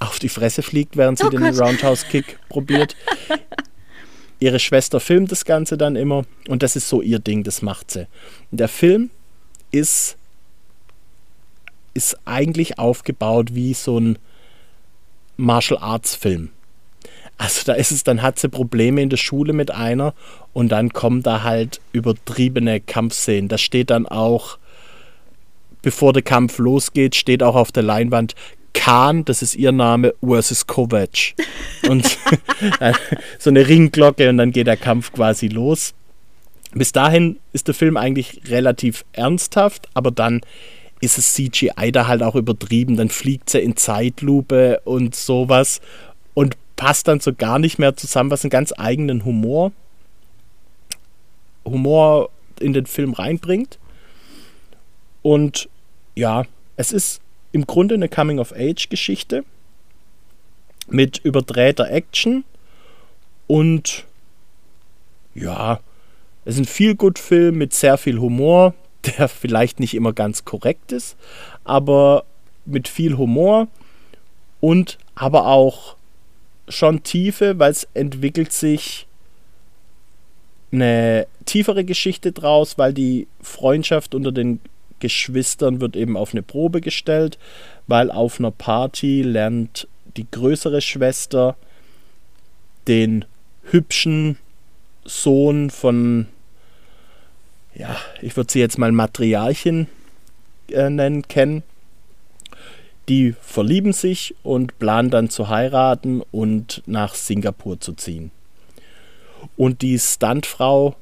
auf die Fresse fliegt, während sie oh den Gott. Roundhouse-Kick probiert. Ihre Schwester filmt das Ganze dann immer und das ist so ihr Ding, das macht sie. Der Film ist, ist eigentlich aufgebaut wie so ein Martial Arts Film. Also da ist es, dann hat sie Probleme in der Schule mit einer und dann kommen da halt übertriebene Kampfszenen. Das steht dann auch, bevor der Kampf losgeht, steht auch auf der Leinwand Khan, das ist ihr Name, versus Kovac. Und so eine Ringglocke und dann geht der Kampf quasi los. Bis dahin ist der Film eigentlich relativ ernsthaft, aber dann ist das CGI da halt auch übertrieben. Dann fliegt sie in Zeitlupe und sowas. Und passt dann so gar nicht mehr zusammen, was einen ganz eigenen Humor, Humor in den Film reinbringt. Und ja, es ist im Grunde eine Coming-of-Age-Geschichte mit überdrehter Action und ja, es ist ein Feel-Good-Film mit sehr viel Humor, der vielleicht nicht immer ganz korrekt ist, aber mit viel Humor und aber auch schon Tiefe, weil es entwickelt sich eine tiefere Geschichte draus, weil die Freundschaft unter den Geschwistern wird eben auf eine Probe gestellt, weil auf einer Party lernt die größere Schwester den hübschen Sohn von ja, ich würde sie jetzt mal Matriarchin äh, nennen, kennen. Die verlieben sich und planen dann zu heiraten und nach Singapur zu ziehen. Und die Stuntfrau,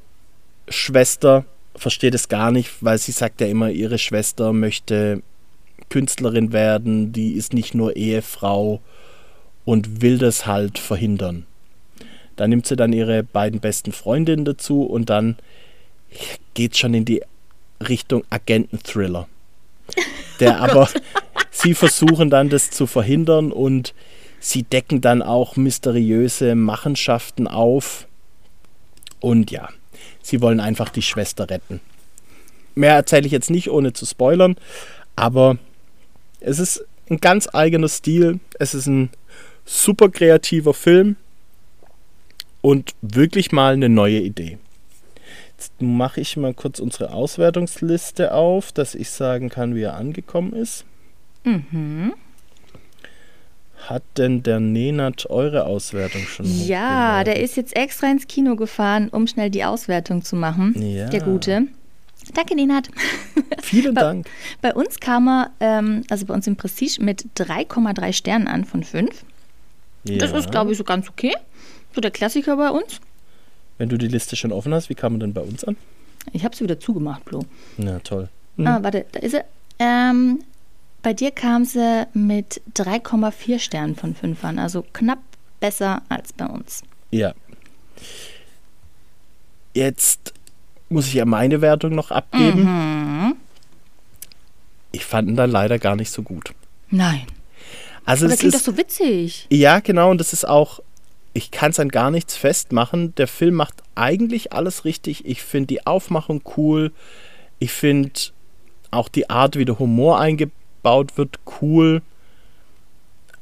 Schwester, versteht es gar nicht, weil sie sagt ja immer, ihre Schwester möchte Künstlerin werden, die ist nicht nur Ehefrau und will das halt verhindern. Da nimmt sie dann ihre beiden besten Freundinnen dazu und dann geht es schon in die Richtung Agenten-Thriller. Der oh aber, sie versuchen dann das zu verhindern und sie decken dann auch mysteriöse Machenschaften auf. Und ja, sie wollen einfach die Schwester retten. Mehr erzähle ich jetzt nicht, ohne zu spoilern, aber es ist ein ganz eigener Stil. Es ist ein super kreativer Film und wirklich mal eine neue Idee. Jetzt mache ich mal kurz unsere Auswertungsliste auf, dass ich sagen kann, wie er angekommen ist. Mhm. Hat denn der Nenat eure Auswertung schon? Ja, der ist jetzt extra ins Kino gefahren, um schnell die Auswertung zu machen. Ja. Der Gute. Danke, Nenat. Vielen Dank. Bei, bei uns kam er, ähm, also bei uns im Prestige, mit 3,3 Sternen an von 5. Ja. Das ist, glaube ich, so ganz okay. So der Klassiker bei uns. Wenn du die Liste schon offen hast, wie kam er denn bei uns an? Ich habe sie wieder zugemacht, Flo. Na toll. Mhm. Ah, warte, da ist er. Ähm, bei dir kam sie mit 3,4 Sternen von 5 an, also knapp besser als bei uns. Ja. Jetzt muss ich ja meine Wertung noch abgeben. Mhm. Ich fand ihn dann leider gar nicht so gut. Nein. Also Aber das klingt ist, doch so witzig. Ja, genau, und das ist auch ich kann es an gar nichts festmachen. Der Film macht eigentlich alles richtig. Ich finde die Aufmachung cool. Ich finde auch die Art, wie der Humor eingebaut wird, cool.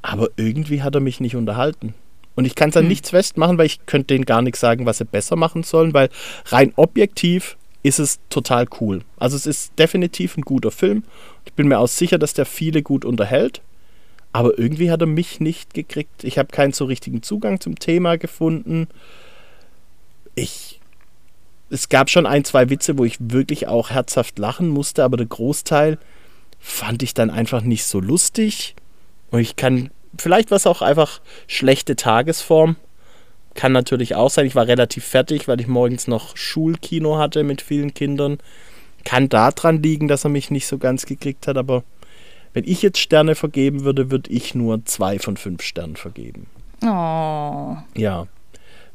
Aber irgendwie hat er mich nicht unterhalten. Und ich kann es an hm. nichts festmachen, weil ich könnte denen gar nichts sagen, was sie besser machen sollen, weil rein objektiv ist es total cool. Also es ist definitiv ein guter Film. Ich bin mir auch sicher, dass der viele gut unterhält. Aber irgendwie hat er mich nicht gekriegt. Ich habe keinen so richtigen Zugang zum Thema gefunden. Ich. Es gab schon ein, zwei Witze, wo ich wirklich auch herzhaft lachen musste, aber der Großteil fand ich dann einfach nicht so lustig. Und ich kann. Vielleicht war es auch einfach schlechte Tagesform. Kann natürlich auch sein. Ich war relativ fertig, weil ich morgens noch Schulkino hatte mit vielen Kindern. Kann daran liegen, dass er mich nicht so ganz gekriegt hat, aber wenn ich jetzt Sterne vergeben würde, würde ich nur zwei von fünf Sternen vergeben. Oh. Ja,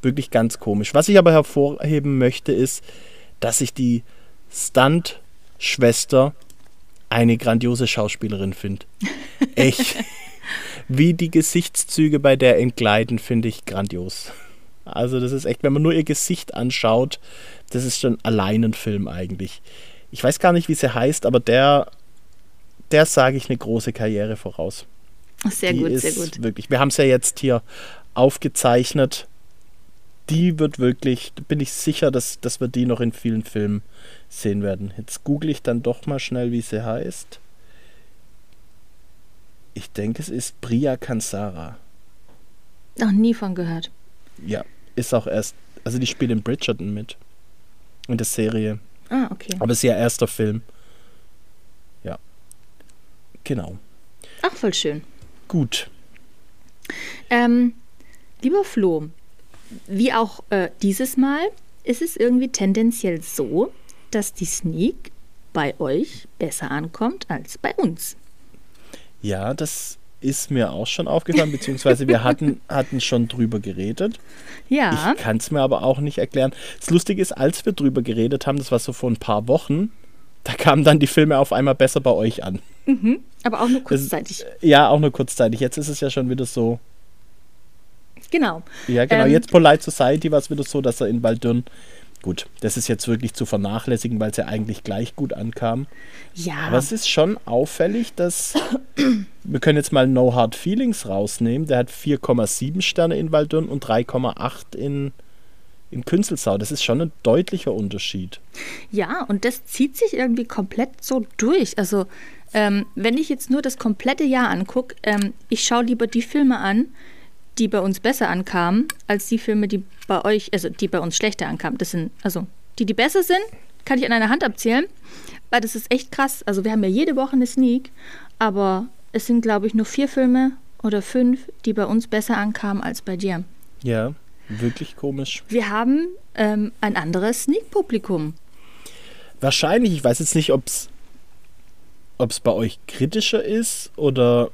wirklich ganz komisch. Was ich aber hervorheben möchte, ist, dass ich die Stunt-Schwester eine grandiose Schauspielerin finde. Echt. Wie die Gesichtszüge bei der entgleiten, finde ich grandios. Also, das ist echt, wenn man nur ihr Gesicht anschaut, das ist schon allein ein Film eigentlich. Ich weiß gar nicht, wie sie heißt, aber der der sage ich eine große Karriere voraus. Sehr die gut, sehr gut. Wirklich, wir haben es ja jetzt hier aufgezeichnet. Die wird wirklich, bin ich sicher, dass, dass wir die noch in vielen Filmen sehen werden. Jetzt google ich dann doch mal schnell, wie sie heißt. Ich denke, es ist Priya Kansara. Noch nie von gehört. Ja, ist auch erst, also die spielt in Bridgerton mit. In der Serie. Ah, okay. Aber es ist ihr erster Film. Genau. Ach, voll schön. Gut. Ähm, lieber Flo, wie auch äh, dieses Mal ist es irgendwie tendenziell so, dass die Sneak bei euch besser ankommt als bei uns. Ja, das ist mir auch schon aufgefallen, beziehungsweise wir hatten, hatten schon drüber geredet. Ja. Ich kann es mir aber auch nicht erklären. Das Lustige ist, als wir drüber geredet haben, das war so vor ein paar Wochen, da kamen dann die Filme auf einmal besser bei euch an. Mhm, aber auch nur kurzzeitig. Das, ja, auch nur kurzzeitig. Jetzt ist es ja schon wieder so. Genau. Ja, genau. Ähm, jetzt Polite Society war es wieder so, dass er in Baldurn. Gut, das ist jetzt wirklich zu vernachlässigen, weil es ja eigentlich gleich gut ankam. Ja. Aber es ist schon auffällig, dass. wir können jetzt mal No Hard Feelings rausnehmen. Der hat 4,7 Sterne in Waldürn und 3,8 in in Künzelsau. Das ist schon ein deutlicher Unterschied. Ja, und das zieht sich irgendwie komplett so durch. Also, ähm, wenn ich jetzt nur das komplette Jahr angucke, ähm, ich schaue lieber die Filme an, die bei uns besser ankamen, als die Filme, die bei euch, also die bei uns schlechter ankamen. Das sind, also die, die besser sind, kann ich an einer Hand abzählen, weil das ist echt krass. Also wir haben ja jede Woche eine Sneak, aber es sind, glaube ich, nur vier Filme oder fünf, die bei uns besser ankamen als bei dir. Ja, wirklich komisch. Wir haben ähm, ein anderes Sneak-Publikum. Wahrscheinlich, ich weiß jetzt nicht, ob es bei euch kritischer ist oder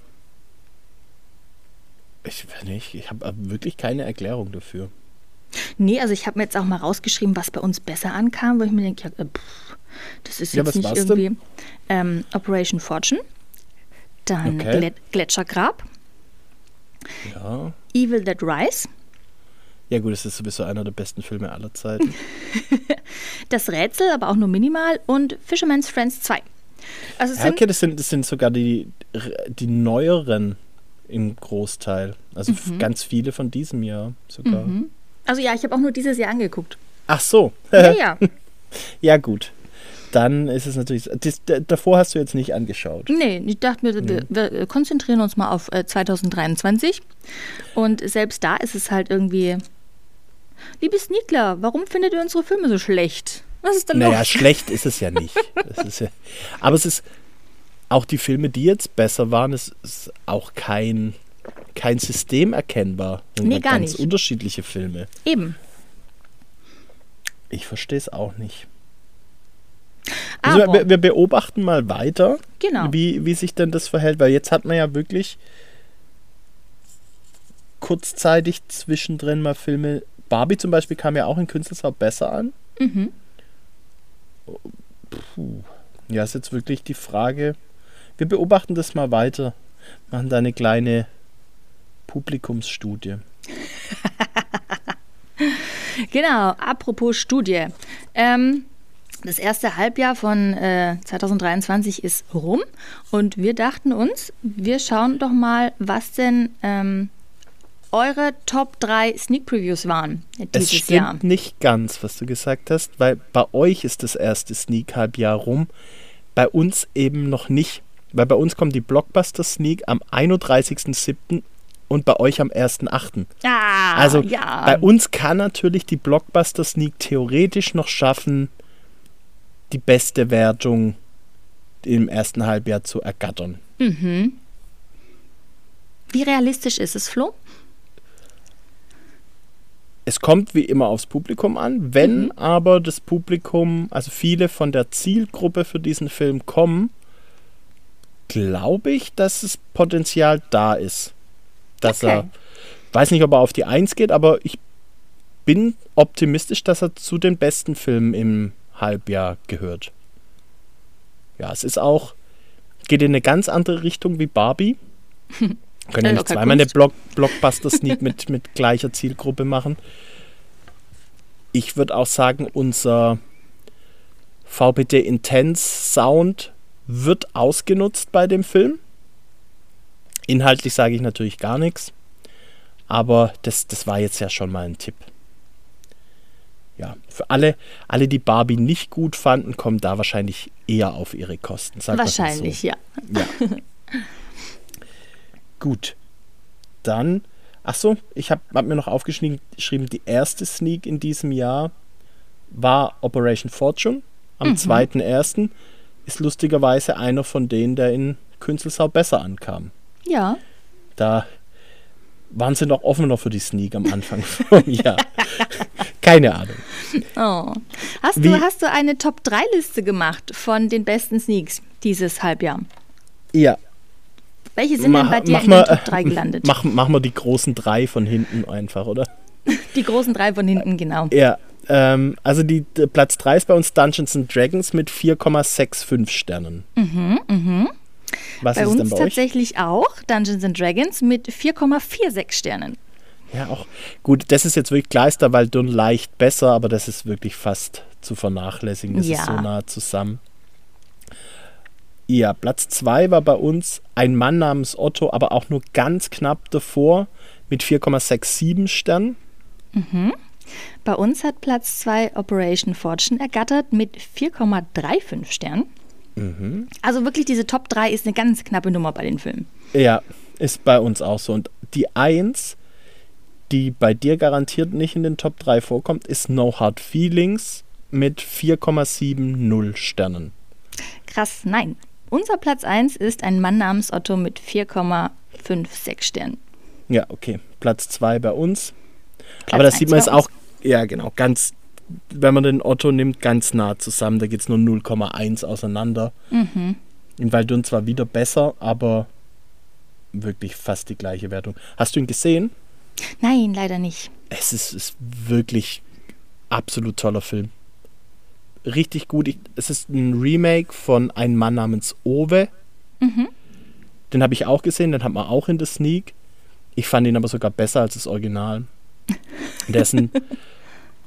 ich weiß nicht, ich habe wirklich keine Erklärung dafür. Nee, also ich habe mir jetzt auch mal rausgeschrieben, was bei uns besser ankam, wo ich mir denke, ja, pff, das ist Ja, jetzt nicht irgendwie ähm, Operation Fortune, dann Okay. Glä Gletschergrab, Ja. Evil Dead Rise, Ja gut, es ist sowieso einer der besten Filme aller Zeiten. das Rätsel, aber auch nur minimal und Fisherman's Friends 2. Also Ja, okay, das sind, das sind sogar die, die neueren im Großteil. Also f- ganz viele von diesem Jahr sogar. also ja, ich habe auch nur dieses Jahr angeguckt. Ach so. Ja, ja. ja gut. Dann ist es natürlich. Das, davor hast du jetzt nicht angeschaut. Nee, ich dachte mir, wir, wir konzentrieren uns mal auf äh, 2023. Und selbst da ist es halt irgendwie. Liebe Sneakler, warum findet ihr unsere Filme so schlecht? Was ist denn Naja, los? schlecht ist es ja nicht. Ja, aber es ist auch die Filme, die jetzt besser waren, es ist auch kein, kein System erkennbar. Das Nee, ja gar ganz nicht. unterschiedliche Filme. Eben. Ich verstehe es auch nicht. Also wir, wir beobachten mal weiter, Genau. wie, wie sich denn das verhält, weil jetzt hat man ja wirklich kurzzeitig zwischendrin mal Filme. Barbie zum Beispiel kam ja auch in Künstlersau besser an. Mhm. Puh. Ja, ist jetzt wirklich die Frage. Wir beobachten das mal weiter. Machen da eine kleine Publikumsstudie. Genau, apropos Studie. Ähm, das erste Halbjahr von äh, 2023 ist rum und wir dachten uns, wir schauen doch mal, was denn ähm, eure Top 3 Sneak Previews waren Es dieses stimmt Jahr. nicht ganz, was du gesagt hast, weil bei euch ist das erste Sneak-Halbjahr rum. Bei uns eben noch nicht. Weil bei uns kommt die Blockbuster Sneak am 31.07. und bei euch am 1.08. Ah, Also ja. bei uns kann natürlich die Blockbuster Sneak theoretisch noch schaffen, die beste Wertung im ersten Halbjahr zu ergattern. Wie realistisch ist es, Flo? Es kommt wie immer aufs Publikum an. Wenn aber das Publikum, also viele von der Zielgruppe für diesen Film kommen, glaube ich, dass das Potenzial da ist. Dass Okay. er, weiß nicht, ob er auf die Eins geht, aber ich bin optimistisch, dass er zu den besten Filmen im Halbjahr gehört. Ja, es ist auch, geht in eine ganz andere Richtung wie Barbie. Können ja Ja, nicht zweimal eine. Block Blockbuster-Sneak mit, mit gleicher Zielgruppe machen. Ich würde auch sagen, unser VPD Intense Sound wird ausgenutzt bei dem Film. Inhaltlich sage ich natürlich gar nichts. Aber das, das war jetzt ja schon mal ein Tipp. Ja, für alle, alle, die Barbie nicht gut fanden, kommen da wahrscheinlich eher auf ihre Kosten. Wahrscheinlich, so. ja. Ja. Gut. Dann, ach so, ich habe hab mir noch aufgeschrieben, geschrieben, die erste Sneak in diesem Jahr war Operation Fortune am Mhm. 2.1. Ist lustigerweise einer von denen, der in Künzelsau besser ankam. Ja. Da waren sie noch offener für die Sneak am Anfang vom Jahr. Keine Ahnung. Oh. Hast, Wie- du, hast du eine Top-3-Liste gemacht von den besten Sneaks dieses Halbjahr? Ja, Welche sind denn bei dir in mal, den Top 3 gelandet? Mach, mach mal die großen drei von hinten einfach, oder? Die großen drei von hinten, genau. Ja, ähm, also die, der Platz 3 ist bei uns Dungeons and Dragons mit 4,65 Sternen. Was Bei ist uns denn bei euch? tatsächlich auch Dungeons and Dragons mit 4,46 Sternen. Ja, auch. Gut, das ist jetzt wirklich Kleister, weil Dun leicht besser, aber das ist wirklich fast zu vernachlässigen. Das Ja. ist so nah zusammen. Ja, Platz 2 war bei uns ein Mann namens Otto, aber auch nur ganz knapp davor mit 4,67 Sternen. Bei uns hat Platz 2 Operation Fortune ergattert mit 4,35 Sternen. Mhm. Also wirklich diese Top 3 ist eine ganz knappe Nummer bei den Filmen. Ja, ist bei uns auch so. Und die 1, die bei dir garantiert nicht in den Top 3 vorkommt, ist No Hard Feelings mit 4,70 Sternen. Krass, nein. Unser Platz 1 ist ein Mann namens Otto mit 4,56 Sternen. Ja, okay. Platz 2 bei uns. Platz Aber das sieht man jetzt auch, ja genau, ganz, wenn man den Otto nimmt, ganz nah zusammen. Da geht es nur 0,1 auseinander. Mhm. In Waldun zwar wieder besser, aber wirklich fast die gleiche Wertung. Hast du ihn gesehen? Nein, leider nicht. Es ist, ist wirklich absolut toller Film. Richtig gut. Ich, es ist ein Remake von Ein Mann namens Owe. Mhm. Den habe ich auch gesehen, den hat man auch in der Sneak. Ich fand ihn aber sogar besser als das Original. Der ist ein,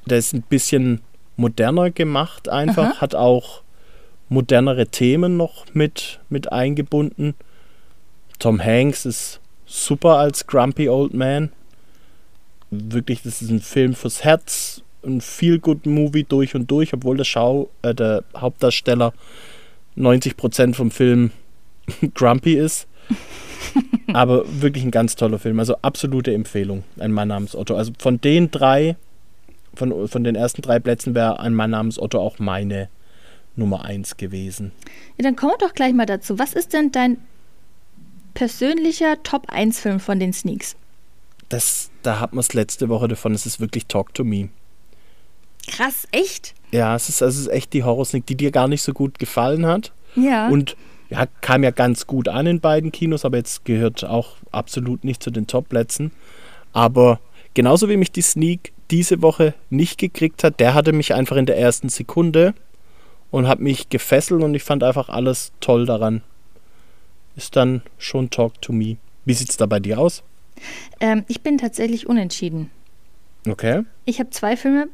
der ist ein bisschen moderner gemacht einfach, Aha. hat auch modernere Themen noch mit, mit eingebunden. Tom Hanks ist super als Grumpy Old Man. Wirklich, das ist ein Film fürs Herz, ein Feel-Good-Movie durch und durch, obwohl der, Schau, äh, der Hauptdarsteller 90% vom Film grumpy ist. Aber wirklich ein ganz toller Film. Also absolute Empfehlung. Ein Mann namens Otto. Also von den drei, von, von den ersten drei Plätzen wäre ein Mann namens Otto auch meine Nummer eins gewesen. Ja, dann kommen wir doch gleich mal dazu. Was ist denn dein persönlicher Top-1-Film von den Sneaks? Das, da hat man es letzte Woche davon. Es ist wirklich Talk to Me. Krass, echt? Ja, es ist, es ist echt die Horror-Sneak, die dir gar nicht so gut gefallen hat. Ja. Und ja, kam ja ganz gut an in beiden Kinos, aber jetzt gehört auch absolut nicht zu den Top-Plätzen. Aber genauso wie mich die Sneak diese Woche nicht gekriegt hat, der hatte mich einfach in der ersten Sekunde und hat mich gefesselt und ich fand einfach alles toll daran. Ist dann schon Talk to Me. Wie sieht's da bei dir aus? ähm, ich bin tatsächlich unentschieden. Okay. Ich habe zwei Filme,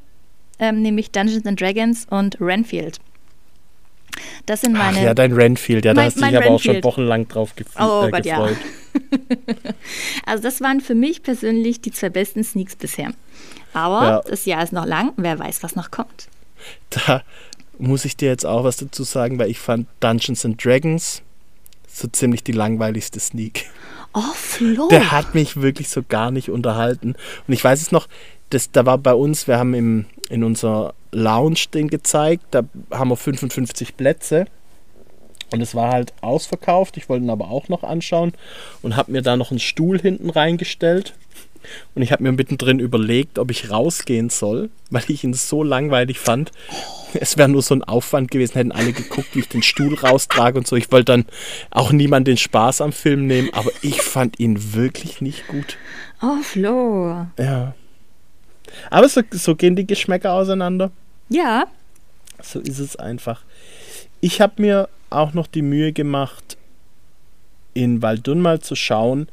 ähm, nämlich Dungeons and Dragons und Renfield. Das sind Ach meine. ja, dein Renfield, ja, da Mein- hast du dich aber auch schon wochenlang drauf gef Oh äh, Gott, ja. gefreut. also das waren für mich persönlich die zwei besten Sneaks bisher. Aber Ja. das Jahr ist noch lang, wer weiß, was noch kommt. Da muss ich dir jetzt auch was dazu sagen, weil ich fand Dungeons and Dragons so ziemlich die langweiligste Sneak. Oh, Flo. Der hat mich wirklich so gar nicht unterhalten. Und ich weiß es noch, das, da war bei uns, wir haben im, in unserer Lounge den gezeigt, da haben wir 55 Plätze. Und es war halt ausverkauft. Ich wollte ihn aber auch noch anschauen und habe mir da noch einen Stuhl hinten reingestellt. Und ich habe mir mittendrin überlegt, ob ich rausgehen soll, weil ich ihn so langweilig fand. Es wäre nur so ein Aufwand gewesen, hätten alle geguckt, wie ich den Stuhl raustrage und so. Ich wollte dann auch niemand den Spaß am Film nehmen, aber ich fand ihn wirklich nicht gut. Oh, Flo. Ja. Aber so, so gehen die Geschmäcker auseinander. Ja, So ist es einfach. Ich habe mir auch noch die Mühe gemacht, in Waldun mal zu schauen,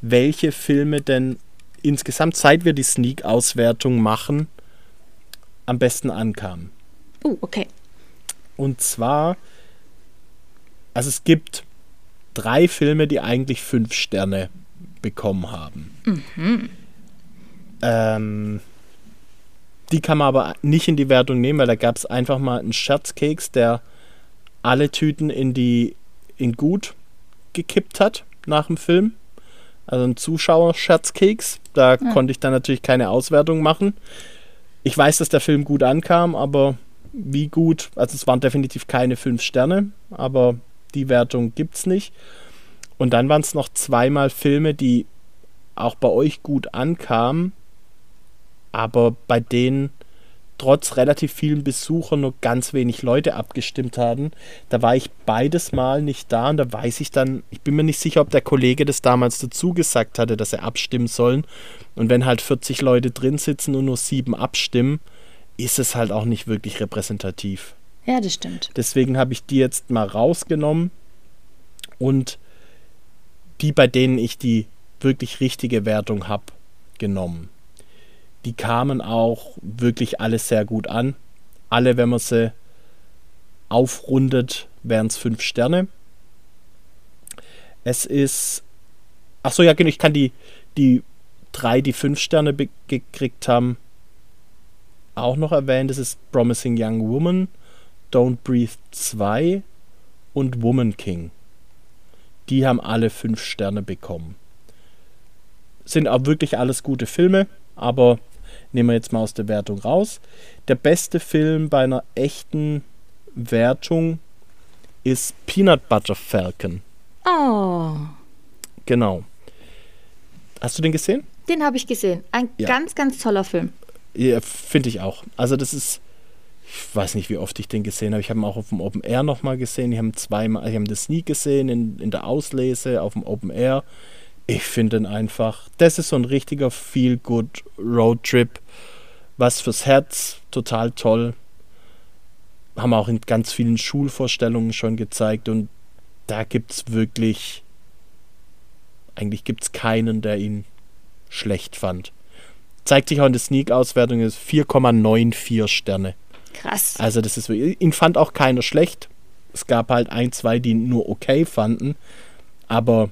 welche Filme denn insgesamt, seit wir die Sneak-Auswertung machen, am besten ankamen. uh, okay. Und zwar, also es gibt drei Filme, die eigentlich fünf Sterne bekommen haben. Ähm, die kann man aber nicht in die Wertung nehmen, weil da gab es einfach mal einen Scherzkeks, der alle Tüten in die in gut gekippt hat nach dem Film. Also ein Zuschauer-Scherzkeks. Da konnte ich dann natürlich keine Auswertung machen. Ich weiß, dass der Film gut ankam, aber wie gut, also es waren definitiv keine fünf Sterne, aber die Wertung gibt es nicht. Und dann waren es noch zweimal Filme, die auch bei euch gut ankamen, aber bei denen trotz relativ vielen Besuchern nur ganz wenig Leute abgestimmt haben. Da war ich beides Mal nicht da und da weiß ich dann, ich bin mir nicht sicher, ob der Kollege das damals dazu gesagt hatte, dass er abstimmen sollen. Und wenn halt 40 Leute drin sitzen und nur sieben abstimmen, ist es halt auch nicht wirklich repräsentativ. Ja, das stimmt. Deswegen habe ich die jetzt mal rausgenommen und die, bei denen ich die wirklich richtige Wertung habe, genommen. Die kamen auch wirklich alle sehr gut an. Alle, wenn man sie aufrundet, wären es fünf Sterne. Es ist. Achso, ja, genau, ich kann die, die drei, die fünf Sterne gekriegt haben, auch noch erwähnen. Das ist Promising Young Woman, Don't Breathe 2 und Woman King. Die haben alle fünf Sterne bekommen. Sind auch wirklich alles gute Filme, aber nehmen wir jetzt mal aus der Wertung raus. Der beste Film bei einer echten Wertung ist Peanut Butter Falcon. Oh, Genau. Hast du den gesehen? den habe ich gesehen. Ein Ja. ganz, ganz toller Film. Ja, finde ich auch. Also das ist, ich weiß nicht, wie oft ich den gesehen habe. Ich habe ihn auch auf dem Open Air nochmal gesehen. Ich habe ihn zweimal, ich habe den Sneak gesehen in, in der Auslese auf dem Open Air. Ich finde ihn einfach, das ist so ein richtiger Feel-Good Roadtrip. Was fürs Herz, total toll. Haben wir auch in ganz vielen Schulvorstellungen schon gezeigt und da gibt es wirklich, eigentlich gibt es keinen, der ihn schlecht fand. Zeigt sich auch in der Sneak-Auswertung, ist 4,94 Sterne. Krass. Also das ist wirklich- ihn fand auch keiner schlecht. Es gab halt ein, zwei, die ihn nur okay fanden, aber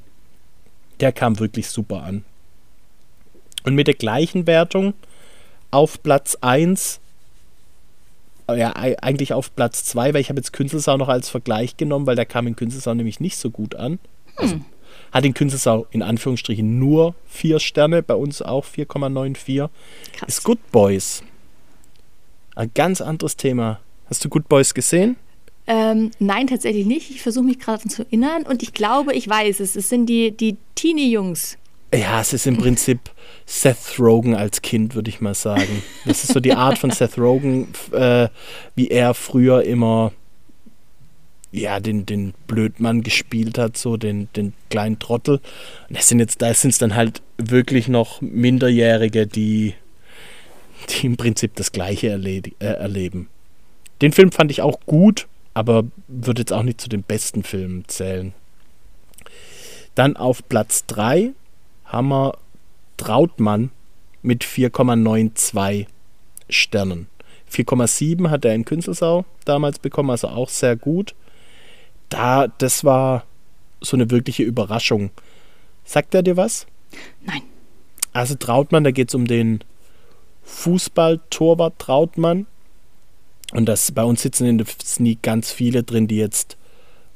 der kam wirklich super an. Und mit der gleichen Wertung auf Platz 1, äh, ja, ei- eigentlich auf Platz 2, weil ich habe jetzt Künzelsau noch als Vergleich genommen, weil der kam in Künzelsau nämlich nicht so gut an. Also, hat in Künzelsau in Anführungsstrichen nur 4 Sterne, bei uns auch 4,94 Krass. ist Good Boys. Ein ganz anderes Thema. Hast du Good Boys gesehen? Ähm, nein, tatsächlich nicht. Ich versuche mich gerade zu erinnern und ich glaube, ich weiß es. Es sind die, die Teenie-Jungs. Ja, es ist im Prinzip Seth Rogen als Kind, würde ich mal sagen. Das ist so die Art von Seth Rogen, äh, wie er früher immer ja, den, den Blödmann gespielt hat, so den, den kleinen Trottel. Und das sind jetzt, da sind es dann halt wirklich noch Minderjährige, die, die im Prinzip das Gleiche erledi- äh, erleben. Den Film fand ich auch gut, aber würde jetzt auch nicht zu den besten Filmen zählen. Dann auf Platz 3 haben wir Trautmann mit 4,92 Sternen. 4,7 hat er in Künzelsau damals bekommen, also auch sehr gut. Da, das war so eine wirkliche Überraschung. Sagt er dir was? Nein. Also Trautmann, da geht es um den Fußball-Torwart Trautmann. Und das bei uns sitzen in der Sneak ganz viele drin, die jetzt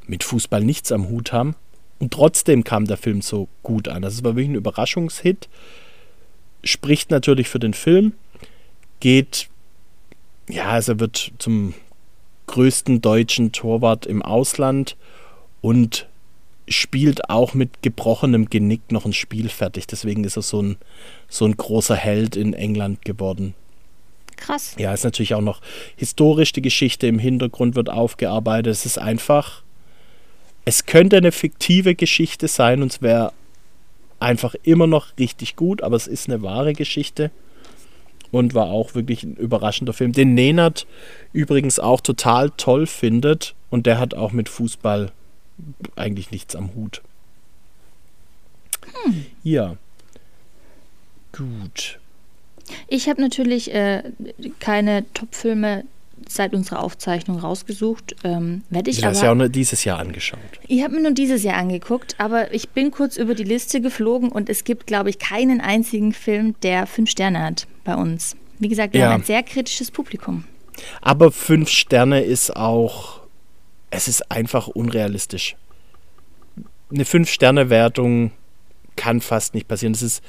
mit Fußball nichts am Hut haben. Und trotzdem kam der Film so gut an. Das war wirklich ein Überraschungshit. Spricht natürlich für den Film. Geht, ja, also er wird zum größten deutschen Torwart im Ausland und spielt auch mit gebrochenem Genick noch ein Spiel fertig. Deswegen ist er so ein, so ein großer Held in England geworden. Krass. Ja, ist natürlich auch noch historisch, die Geschichte im Hintergrund wird aufgearbeitet. Es ist einfach, es könnte eine fiktive Geschichte sein und es wäre einfach immer noch richtig gut, aber es ist eine wahre Geschichte und war auch wirklich ein überraschender Film, den Nenad übrigens auch total toll findet und der hat auch mit Fußball eigentlich nichts am Hut. Ja. Gut. Ich habe natürlich äh, keine Top-Filme seit unserer Aufzeichnung rausgesucht. Ähm, Werde ich Ich habe aber. ja auch nur dieses Jahr angeschaut. Ich habe mir nur dieses Jahr angeguckt, aber ich bin kurz über die Liste geflogen und es gibt, glaube ich, keinen einzigen Film, der fünf Sterne hat bei uns. Wie gesagt, wir Ja. haben ein sehr kritisches Publikum. Aber fünf Sterne ist auch, es ist einfach unrealistisch. Eine Fünf-Sterne-Wertung kann fast nicht passieren. Es ist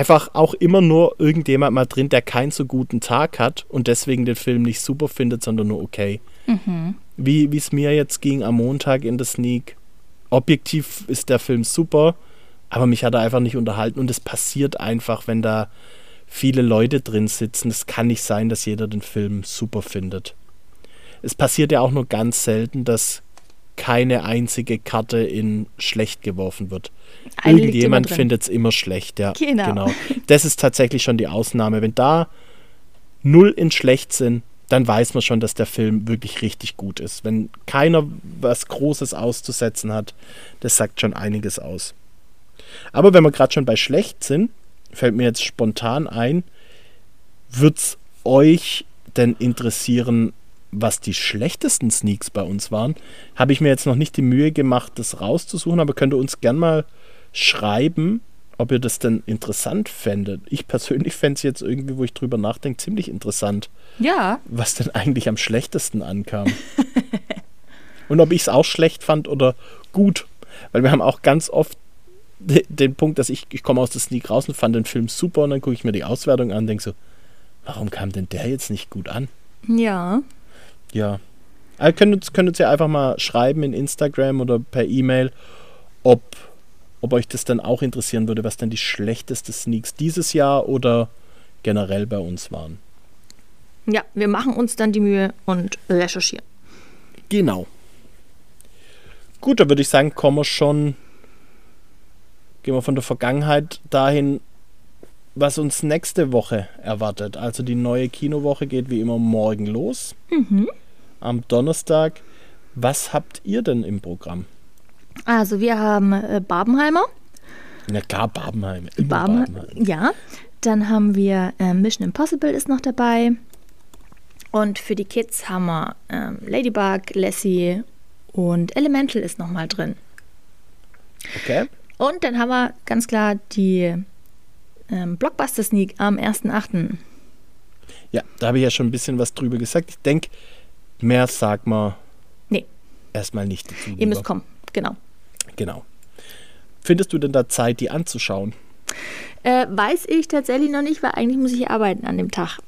einfach auch immer nur irgendjemand mal drin, der keinen so guten Tag hat und deswegen den Film nicht super findet, sondern nur okay. Wie wie es mir jetzt ging am Montag in der Sneak. Objektiv ist der Film super, aber mich hat er einfach nicht unterhalten und es passiert einfach, wenn da viele Leute drin sitzen. Es kann nicht sein, dass jeder den Film super findet. Es passiert ja auch nur ganz selten, dass keine einzige Karte in schlecht geworfen wird. Eine Irgendjemand findet es immer schlecht, ja. Genau. Das ist tatsächlich schon die Ausnahme. Wenn da null in schlecht sind, dann weiß man schon, dass der Film wirklich richtig gut ist. Wenn keiner was Großes auszusetzen hat, das sagt schon einiges aus. Aber wenn wir gerade schon bei schlecht sind, fällt mir jetzt spontan ein, wird es euch denn interessieren, was die schlechtesten Sneaks bei uns waren? Habe ich mir jetzt noch nicht die Mühe gemacht, das rauszusuchen, aber könnt ihr uns gern mal schreiben, ob ihr das denn interessant fändet. Ich persönlich fände es jetzt irgendwie, wo ich drüber nachdenke, ziemlich interessant, Ja, was denn eigentlich am schlechtesten ankam. Und ob ich es auch schlecht fand oder gut. Weil wir haben auch ganz oft de- den Punkt, dass ich, ich komme aus der Sneak raus und fand den Film super und dann gucke ich mir die Auswertung an und denke so, warum kam denn der jetzt nicht gut an? Ja. Ja. Also könnt, uns, könnt uns ja einfach mal schreiben in Instagram oder per E-Mail, ob, ob euch das dann auch interessieren würde, was dann die schlechteste Sneaks dieses Jahr oder generell bei uns waren. Ja, wir machen uns dann die Mühe und recherchieren. Genau. Gut, da würde ich sagen, kommen wir schon, gehen wir von der Vergangenheit dahin, was uns nächste Woche erwartet. Also die neue Kinowoche geht wie immer morgen los. Am Donnerstag. Was habt ihr denn im Programm? Also wir haben äh, Barbenheimer. Na klar, Babenheim. Barben, Babenheim. ja. Dann haben wir äh, Mission Impossible ist noch dabei. Und für die Kids haben wir ähm, Ladybug, Lassie und Elemental ist noch mal drin. Okay. Und dann haben wir ganz klar die ähm, Blockbuster Sneak am 1.8. Ja, da habe ich ja schon ein bisschen was drüber gesagt. Ich denke, mehr sagt man Nee, erstmal nicht dazu. ihr lieber. müsst kommen. Genau. Genau. Findest du denn da Zeit, die anzuschauen? Äh, weiß ich tatsächlich noch nicht, weil eigentlich muss ich arbeiten an dem Tag.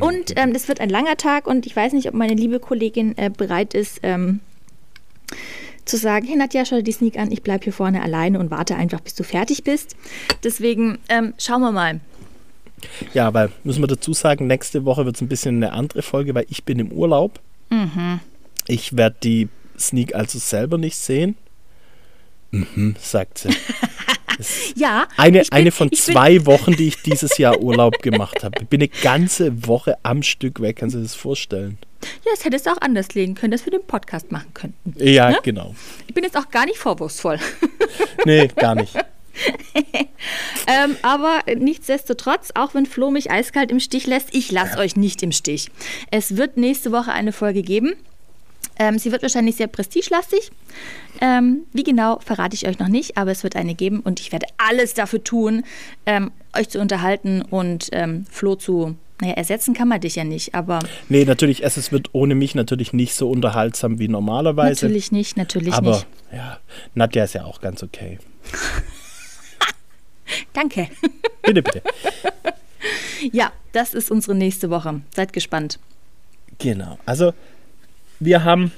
Und ähm, das wird ein langer Tag und ich weiß nicht, ob meine liebe Kollegin äh, bereit ist, ähm, zu sagen, hey Nadja, schau dir die Sneak an, ich bleibe hier vorne alleine und warte einfach, bis du fertig bist. Deswegen ähm, schauen wir mal. Ja, weil müssen wir dazu sagen, nächste Woche wird es ein bisschen eine andere Folge, weil ich bin im Urlaub. Ich werde die Sneak also selber nicht sehen. Mhm, sagt sie. Ja, Eine, bin- eine von zwei Wochen, die ich dieses Jahr Urlaub gemacht habe. Ich bin eine ganze Woche am Stück weg, kannst du dir das vorstellen? Ja, das hättest du auch anders legen können, dass wir den Podcast machen könnten. Ja, Ne? genau. Ich bin jetzt auch gar nicht vorwurfsvoll. Nee, gar nicht. Ähm, aber nichtsdestotrotz, auch wenn Flo mich eiskalt im Stich lässt, ich lasse euch nicht im Stich. Es wird nächste Woche eine Folge geben. Ähm, sie wird wahrscheinlich sehr prestigelastig. Ähm, wie genau, verrate ich euch noch nicht, aber es wird eine geben und ich werde alles dafür tun, ähm, euch zu unterhalten und ähm, Flo zu, naja, ersetzen kann man dich ja nicht, aber Nee, natürlich, es wird ohne mich natürlich nicht so unterhaltsam wie normalerweise. natürlich nicht, natürlich aber nicht. ja, Nadja ist ja auch ganz okay. Danke. Bitte, bitte. Ja, das ist unsere nächste Woche. Seid gespannt. Genau. Also, wir haben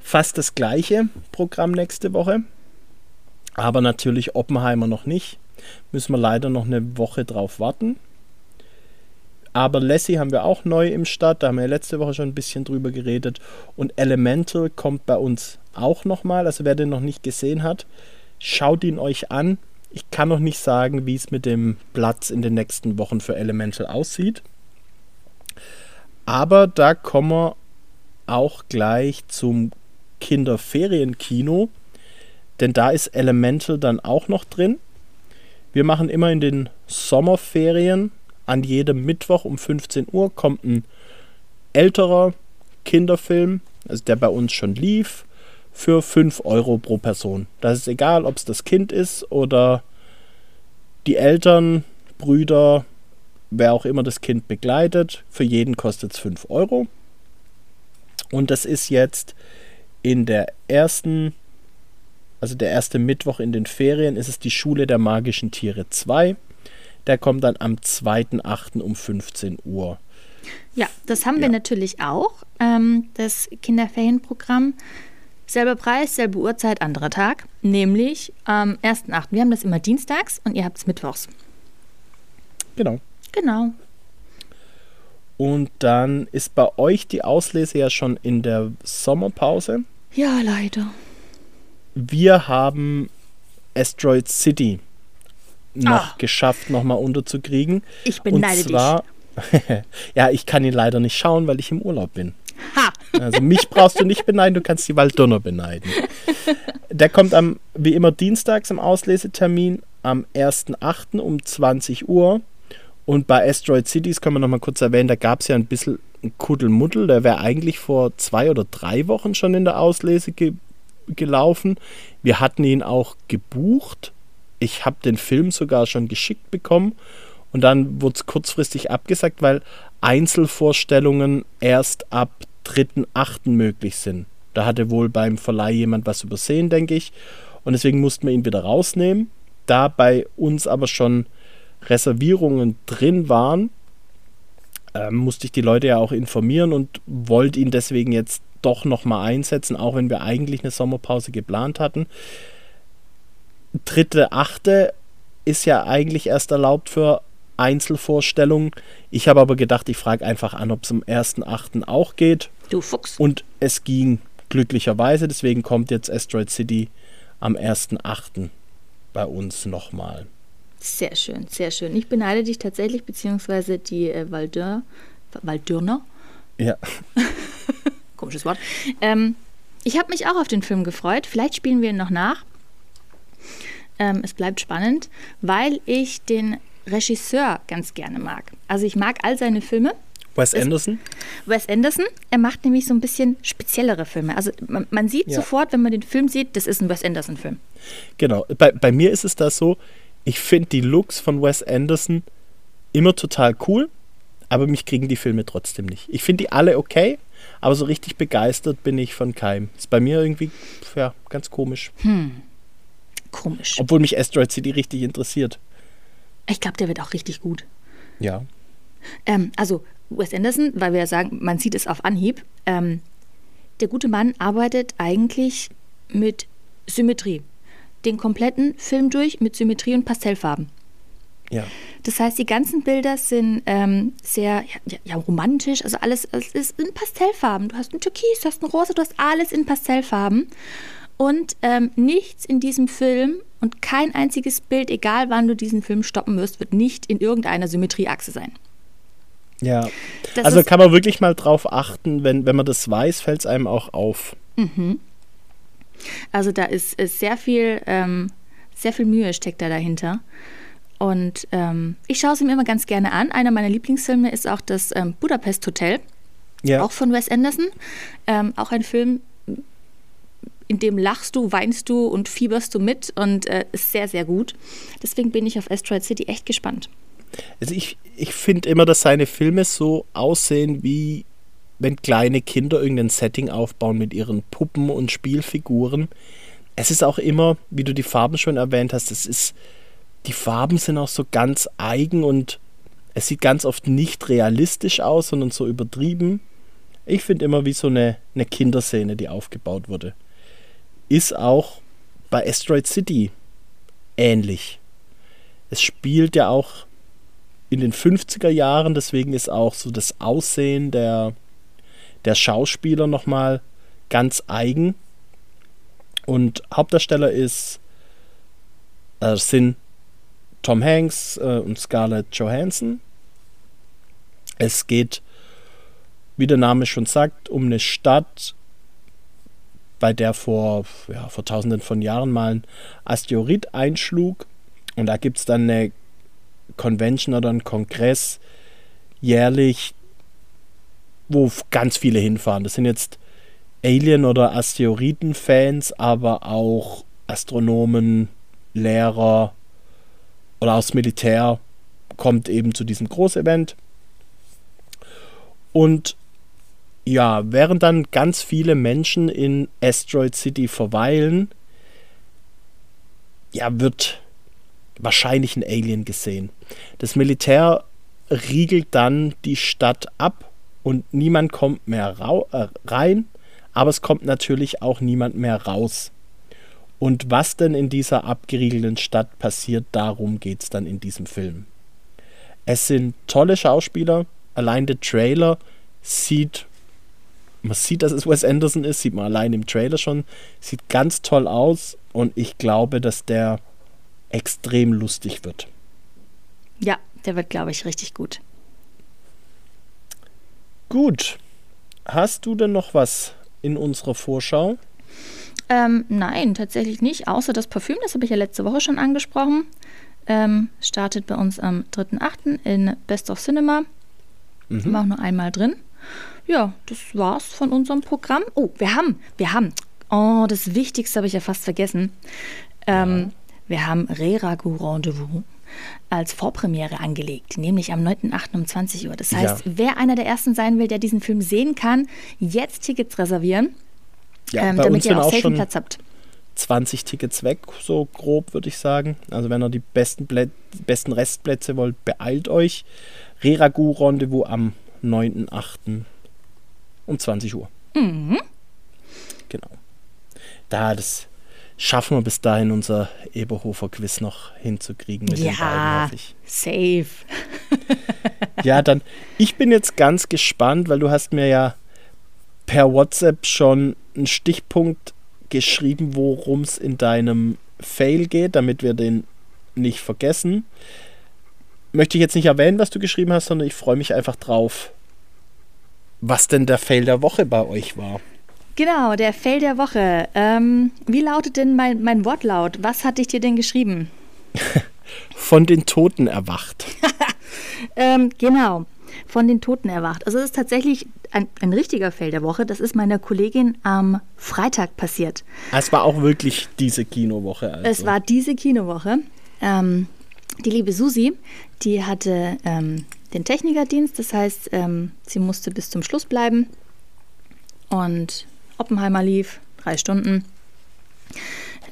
fast das gleiche Programm nächste Woche. Aber natürlich Oppenheimer noch nicht. Müssen wir leider noch eine Woche drauf warten. Aber Lassie haben wir auch neu im Start. Da haben wir ja letzte Woche schon ein bisschen drüber geredet. Und Elemental kommt bei uns auch nochmal. Also wer den noch nicht gesehen hat, schaut ihn euch an. Ich kann noch nicht sagen, wie es mit dem Platz in den nächsten Wochen für Elemental aussieht. Aber da kommen wir auch gleich zum Kinderferienkino, denn da ist Elemental dann auch noch drin. Wir machen immer in den Sommerferien an jedem Mittwoch um 15 Uhr kommt ein älterer Kinderfilm, also der bei uns schon lief, für 5 Euro pro Person. Das ist egal, ob es das Kind ist oder die Eltern, Brüder, wer auch immer das Kind begleitet. Für jeden kostet es 5 Euro. Und das ist jetzt in der ersten, also der erste Mittwoch in den Ferien, ist es die Schule der magischen Tiere 2. Der kommt dann am 2.8. um 15 Uhr. Ja, das haben wir Ja. natürlich auch. Ähm, das Kinderferienprogramm. Selber Preis, selbe Uhrzeit, anderer Tag. Nämlich am 1.8. Wir haben das immer dienstags und ihr habt es mittwochs. Genau. Genau. Und dann ist bei euch die Auslese ja schon in der Sommerpause. Ja, leider. Wir haben Asteroid City noch Ah. geschafft, nochmal unterzukriegen. Ich beneide Und zwar, ja, ich kann ihn leider nicht schauen, weil ich im Urlaub bin. Ha! Also mich brauchst du nicht beneiden, du kannst die Waldonner beneiden. Der kommt am, wie immer, dienstags im Auslesetermin am 1.8. um 20 Uhr. Und bei Asteroid Cities können wir noch mal kurz erwähnen, da gab es ja ein bisschen ein Kuddelmuddel. Der wäre eigentlich vor zwei oder drei Wochen schon in der Auslese ge gelaufen. Wir hatten ihn auch gebucht. Ich habe den Film sogar schon geschickt bekommen. Und dann wurde es kurzfristig abgesagt, weil Einzelvorstellungen erst ab 3.8. möglich sind. Da hatte wohl beim Verleih jemand was übersehen, denke ich. Und deswegen mussten wir ihn wieder rausnehmen. Da bei uns aber schon Reservierungen drin waren, ähm, musste ich die Leute ja auch informieren und wollte ihn deswegen jetzt doch nochmal einsetzen, auch wenn wir eigentlich eine Sommerpause geplant hatten. Dritte, achte ist ja eigentlich erst erlaubt für Einzelvorstellungen. Ich habe aber gedacht, ich frage einfach an, ob es am 1.8. auch geht. Du Fuchs. Und es ging glücklicherweise, deswegen kommt jetzt Asteroid City am 1.8. bei uns nochmal. Sehr schön, sehr schön. Ich beneide dich tatsächlich, beziehungsweise die äh. Ja. Komisches Wort. Ähm, ich habe mich auch auf den Film gefreut. Vielleicht spielen wir ihn noch nach. Ähm, es bleibt spannend, weil ich den Regisseur ganz gerne mag. Also ich mag all seine Filme. Wes Anderson? Wes Anderson, er macht nämlich so ein bisschen speziellere Filme. Also man, man sieht ja. sofort, wenn man den Film sieht, das ist ein Wes Anderson-Film. Genau. Bei, bei mir ist es da so, ich finde die Looks von Wes Anderson immer total cool, aber mich kriegen die Filme trotzdem nicht. Ich finde die alle okay, aber so richtig begeistert bin ich von keinem. Ist bei mir irgendwie ja, ganz komisch. Hm. Komisch. Obwohl mich Asteroid City richtig interessiert. Ich glaube, der wird auch richtig gut. Ja. Ähm, also Wes Anderson, weil wir ja sagen, man sieht es auf Anhieb. Ähm, der gute Mann arbeitet eigentlich mit Symmetrie. Den kompletten Film durch mit Symmetrie und Pastellfarben. Ja. Das heißt, die ganzen Bilder sind ähm, sehr ja, ja, romantisch, also alles, alles ist in Pastellfarben. Du hast ein Türkis, du hast ein Rosa, du hast alles in Pastellfarben. Und ähm, nichts in diesem Film und kein einziges Bild, egal wann du diesen Film stoppen wirst, wird nicht in irgendeiner Symmetrieachse sein. Ja, das also kann man wirklich mal drauf achten, wenn, wenn man das weiß, fällt es einem auch auf. Mhm. Also da ist, ist sehr viel, ähm, sehr viel Mühe steckt da dahinter. Und ähm, ich schaue es ihm immer ganz gerne an. Einer meiner Lieblingsfilme ist auch das ähm, Budapest Hotel, ja. auch von Wes Anderson. Ähm, auch ein Film, in dem lachst du, weinst du und fieberst du mit und äh, ist sehr, sehr gut. Deswegen bin ich auf Asteroid City echt gespannt. Also ich, ich finde immer, dass seine Filme so aussehen, wie wenn kleine Kinder irgendein Setting aufbauen mit ihren Puppen und Spielfiguren. Es ist auch immer, wie du die Farben schon erwähnt hast, es ist, die Farben sind auch so ganz eigen und es sieht ganz oft nicht realistisch aus, sondern so übertrieben. Ich finde immer wie so eine, eine Kinderszene, die aufgebaut wurde ist auch bei Asteroid City ähnlich. Es spielt ja auch in den 50er Jahren, deswegen ist auch so das Aussehen der, der Schauspieler nochmal ganz eigen. Und Hauptdarsteller ist, äh, sind Tom Hanks äh, und Scarlett Johansson. Es geht, wie der Name schon sagt, um eine Stadt bei der vor, ja, vor tausenden von Jahren mal ein Asteroid einschlug. Und da gibt es dann eine Convention oder einen Kongress jährlich, wo ganz viele hinfahren. Das sind jetzt Alien- oder Asteroiden-Fans, aber auch Astronomen, Lehrer oder aus Militär kommt eben zu diesem Großevent. Und ja, während dann ganz viele Menschen in Asteroid City verweilen, ja, wird wahrscheinlich ein Alien gesehen. Das Militär riegelt dann die Stadt ab und niemand kommt mehr äh, rein, aber es kommt natürlich auch niemand mehr raus. Und was denn in dieser abgeriegelten Stadt passiert, darum geht es dann in diesem Film. Es sind tolle Schauspieler, allein der Trailer sieht man sieht, dass es Wes Anderson ist, sieht man allein im Trailer schon. Sieht ganz toll aus und ich glaube, dass der extrem lustig wird. Ja, der wird, glaube ich, richtig gut. Gut. Hast du denn noch was in unserer Vorschau? Ähm, nein, tatsächlich nicht, außer das Parfüm, das habe ich ja letzte Woche schon angesprochen. Ähm, startet bei uns am 3.8. in Best of Cinema. Mhm. War auch nur einmal drin ja, das war's von unserem Programm. Oh, wir haben, wir haben, oh, das Wichtigste habe ich ja fast vergessen. Ähm. Wir haben Reragu Rendezvous als Vorpremiere angelegt, nämlich am 9.8. um 20 Uhr. Das heißt, ja. wer einer der Ersten sein will, der diesen Film sehen kann, jetzt Tickets reservieren, ja, ähm, damit ihr auch safe einen Platz habt. 20 Tickets weg, so grob würde ich sagen. Also wenn ihr die besten, Plä besten Restplätze wollt, beeilt euch. Reragu Rendezvous am 9.8. um 20 Uhr. Mhm. Genau. Da, das schaffen wir bis dahin, unser Eberhofer-Quiz noch hinzukriegen mit den beiden, Ja, hoffe ich. safe. Ja, dann, ich bin jetzt ganz gespannt, weil du hast mir ja per WhatsApp schon einen Stichpunkt geschrieben, worum es in deinem Fail geht, damit wir den nicht vergessen. Möchte ich jetzt nicht erwähnen, was du geschrieben hast, sondern ich freue mich einfach drauf, was denn der Fail der Woche bei euch war. Genau, der Fail der Woche. Ähm, wie lautet denn mein, mein Wortlaut? Was hatte ich dir denn geschrieben? Von den Toten erwacht. Ähm, genau, von den Toten erwacht. Also es ist tatsächlich ein, ein richtiger Fail der Woche. Das ist meiner Kollegin am Freitag passiert. Es war auch wirklich diese Kinowoche. Also. Es war diese Kinowoche. Ähm, die liebe Susi, die hatte ähm, den Technikerdienst, das heißt, ähm, sie musste bis zum Schluss bleiben. Und Oppenheimer lief, drei Stunden.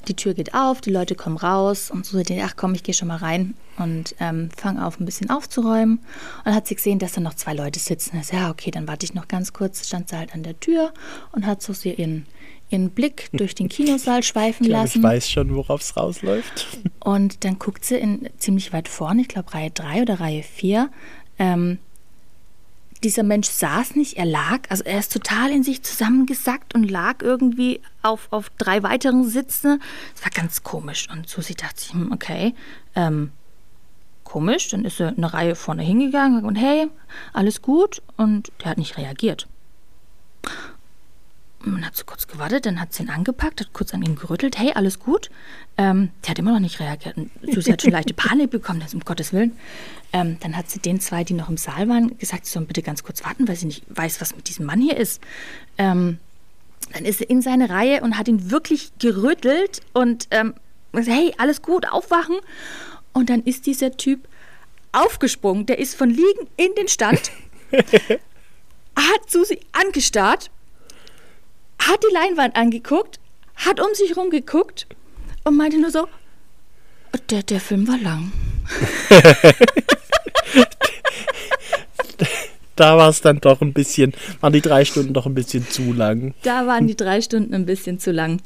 Die Tür geht auf, die Leute kommen raus und Susi denkt, ach komm, ich gehe schon mal rein und ähm, fange auf, ein bisschen aufzuräumen. Und dann hat sie gesehen, dass da noch zwei Leute sitzen. So, ja, okay, dann warte ich noch ganz kurz. Stand sie halt an der Tür und hat so sie ihren, ihren Blick durch den Kinosaal schweifen ich glaube, lassen. ich weiß schon, worauf es rausläuft. Und dann guckt sie in, ziemlich weit vorne, ich glaube Reihe 3 oder Reihe 4. Ähm, dieser Mensch saß nicht, er lag, also er ist total in sich zusammengesackt und lag irgendwie auf, auf drei weiteren Sitzen. Es war ganz komisch. Und Susi dachte sich, hm, okay, ähm, komisch. Dann ist er eine Reihe vorne hingegangen und hey, alles gut. Und der hat nicht reagiert. Und dann hat sie kurz gewartet, dann hat sie ihn angepackt, hat kurz an ihn gerüttelt. Hey, alles gut? Ähm, der hat immer noch nicht reagiert. Und Susi hat schon leichte Panik bekommen, das um Gottes Willen. Ähm, dann hat sie den zwei, die noch im Saal waren, gesagt, sie sollen bitte ganz kurz warten, weil sie nicht weiß, was mit diesem Mann hier ist. Ähm, dann ist sie in seine Reihe und hat ihn wirklich gerüttelt und ähm, gesagt, hey, alles gut, aufwachen. Und dann ist dieser Typ aufgesprungen, der ist von liegen in den Stand, hat Susi angestarrt hat die Leinwand angeguckt, hat um sich rum geguckt und meinte nur so, der, der Film war lang. Da war es dann doch ein bisschen, waren die drei Stunden doch ein bisschen zu lang. Da waren die drei Stunden ein bisschen zu lang.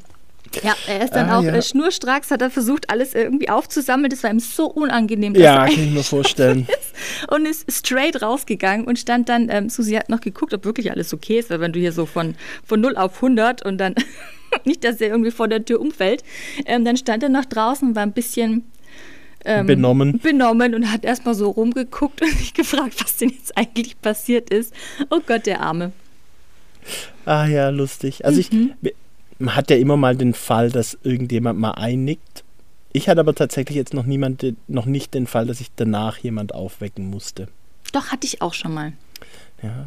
Ja, er ist dann Ah, auch ja. äh, schnurstracks, hat er versucht, alles irgendwie aufzusammeln. Das war ihm so unangenehm. dass Ja, er kann ich mir vorstellen. und ist straight rausgegangen und stand dann, ähm, Susi hat noch geguckt, ob wirklich alles okay ist, weil wenn du hier so von, von 0 auf 100 und dann nicht, dass er irgendwie vor der Tür umfällt, ähm, dann stand er noch draußen und war ein bisschen ähm, Benommen. benommen und hat erstmal so rumgeguckt und sich gefragt, was denn jetzt eigentlich passiert ist. Oh Gott, der Arme. Ah ja, lustig. Also ich, man hat ja immer mal den Fall, dass irgendjemand mal einnickt. Ich hatte aber tatsächlich jetzt noch niemand, noch nicht den Fall, dass ich danach jemand aufwecken musste. Doch, hatte ich auch schon mal. Ja.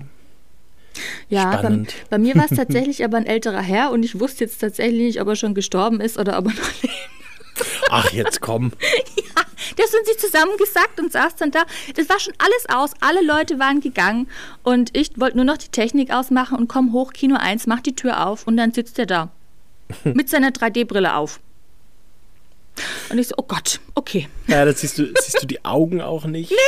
Ja, bei, bei mir war es tatsächlich aber ein älterer Herr und ich wusste jetzt tatsächlich nicht, ob er schon gestorben ist oder ob er noch lebt. Ach, jetzt komm. Der sind sich zusammengesackt und saß dann da. Das war schon alles aus. Alle Leute waren gegangen und ich wollte nur noch die Technik ausmachen und komm hoch, Kino 1, mach die Tür auf und dann sitzt er da. mit seiner 3D-Brille auf. Und ich so, oh Gott, okay. Ja, da siehst du, siehst du die Augen auch nicht.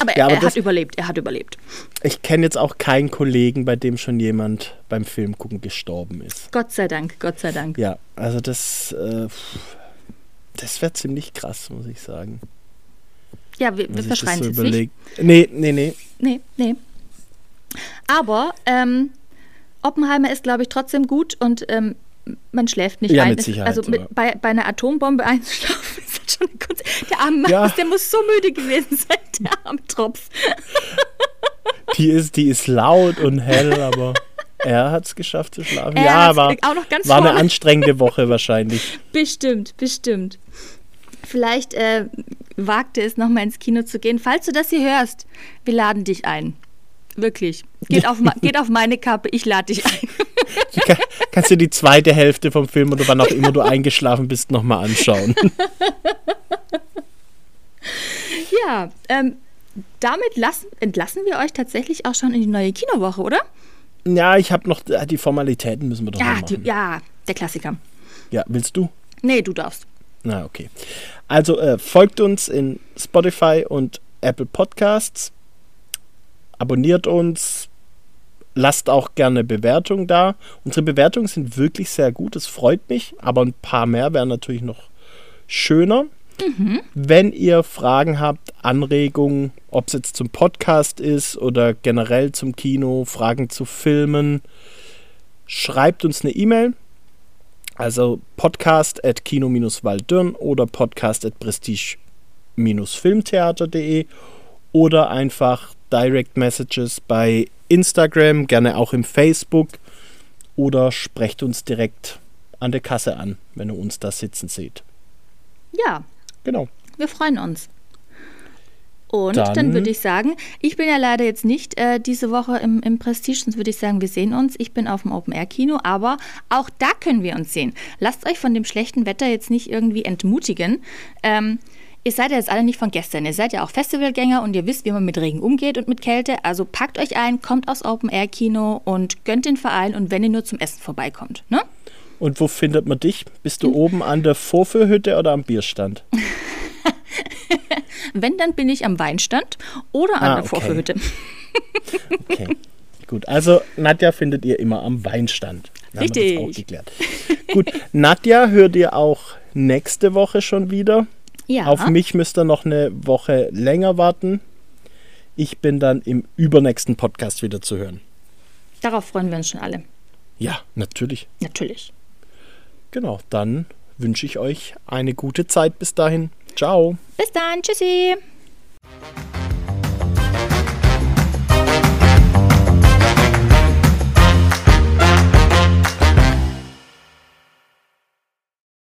Aber, Ja, aber er das- hat überlebt, er hat überlebt. Ich kenne jetzt auch keinen Kollegen, bei dem schon jemand beim Filmgucken gestorben ist. Gott sei Dank, Gott sei Dank. Ja, also das, äh, das wäre ziemlich krass, muss ich sagen. Ja, wir, wir das verschreien es nicht. Nee, nee, nee. Nee, nee. Aber ähm, Oppenheimer ist, glaube ich, trotzdem gut und ähm, man schläft nicht Ja, ein. mit Sicherheit, also mit, ja. bei, bei einer Atombombe einzuschlafen ist halt schon eine Kunst. Der arme Mann, Ja. der muss so müde gewesen sein, der arme Tropf. Die ist, die ist laut und hell, aber er hat es geschafft zu schlafen. Er ja, war, auch noch ganz war eine anstrengende Woche wahrscheinlich. Bestimmt, bestimmt. Vielleicht äh, wagt er es, nochmal ins Kino zu gehen. Falls du das hier hörst, wir laden dich ein. Wirklich. Geht auf, geht auf meine Kappe, ich lade dich ein. Ka- Kannst du die zweite Hälfte vom Film oder wann auch immer du eingeschlafen bist, nochmal anschauen. Ja, ähm, damit lassen, entlassen wir euch tatsächlich auch schon in die neue Kinowoche, oder? Ja, ich habe noch, die Formalitäten müssen wir doch Ja, noch die, machen. ja, der Klassiker. ja, willst du? Nee, du darfst. Na, okay. Also äh, folgt uns in Spotify und Apple Podcasts. Abonniert uns. Lasst auch gerne Bewertungen da. Unsere Bewertungen sind wirklich sehr gut. Es freut mich. Aber ein paar mehr wären natürlich noch schöner. Mhm. Wenn ihr Fragen habt, Anregungen, ob es jetzt zum Podcast ist oder generell zum Kino, Fragen zu Filmen, schreibt uns eine E-Mail. Also podcast at kino-waldürn oder podcast at prestige-filmtheater.de oder einfach Direct Messages bei Instagram, gerne auch im Facebook oder sprecht uns direkt an der Kasse an, wenn ihr uns da sitzen seht. Ja. Genau. Wir freuen uns. Und dann, dann, würde ich sagen, ich bin ja leider jetzt nicht äh, diese Woche im, im Prestige, sonst würde ich sagen, wir sehen uns. Ich bin auf dem Open-Air-Kino, aber auch da können wir uns sehen. Lasst euch von dem schlechten Wetter jetzt nicht irgendwie entmutigen. Ähm, ihr seid ja jetzt alle nicht von gestern. Ihr seid ja auch Festivalgänger und ihr wisst, wie man mit Regen umgeht und mit Kälte. Also packt euch ein, kommt aufs Open-Air-Kino und gönnt den Verein und wenn ihr nur zum Essen vorbeikommt. Ne? Und wo findet man dich? Bist du oben an der Vorführhütte oder am Bierstand? Wenn, dann bin ich am Weinstand oder an ah, der okay. Vorführhütte. okay. Gut, also Nadja findet ihr immer am Weinstand. Dann Richtig. Haben wir das auch geklärt. Gut, Nadja hört ihr auch nächste Woche schon wieder. Ja. Auf mich müsst ihr noch eine Woche länger warten. Ich bin dann im übernächsten Podcast wieder zu hören. Darauf freuen wir uns schon alle. Ja, natürlich. Natürlich. Genau, dann wünsche ich euch eine gute Zeit bis dahin. Ciao. Bis dann. Tschüssi.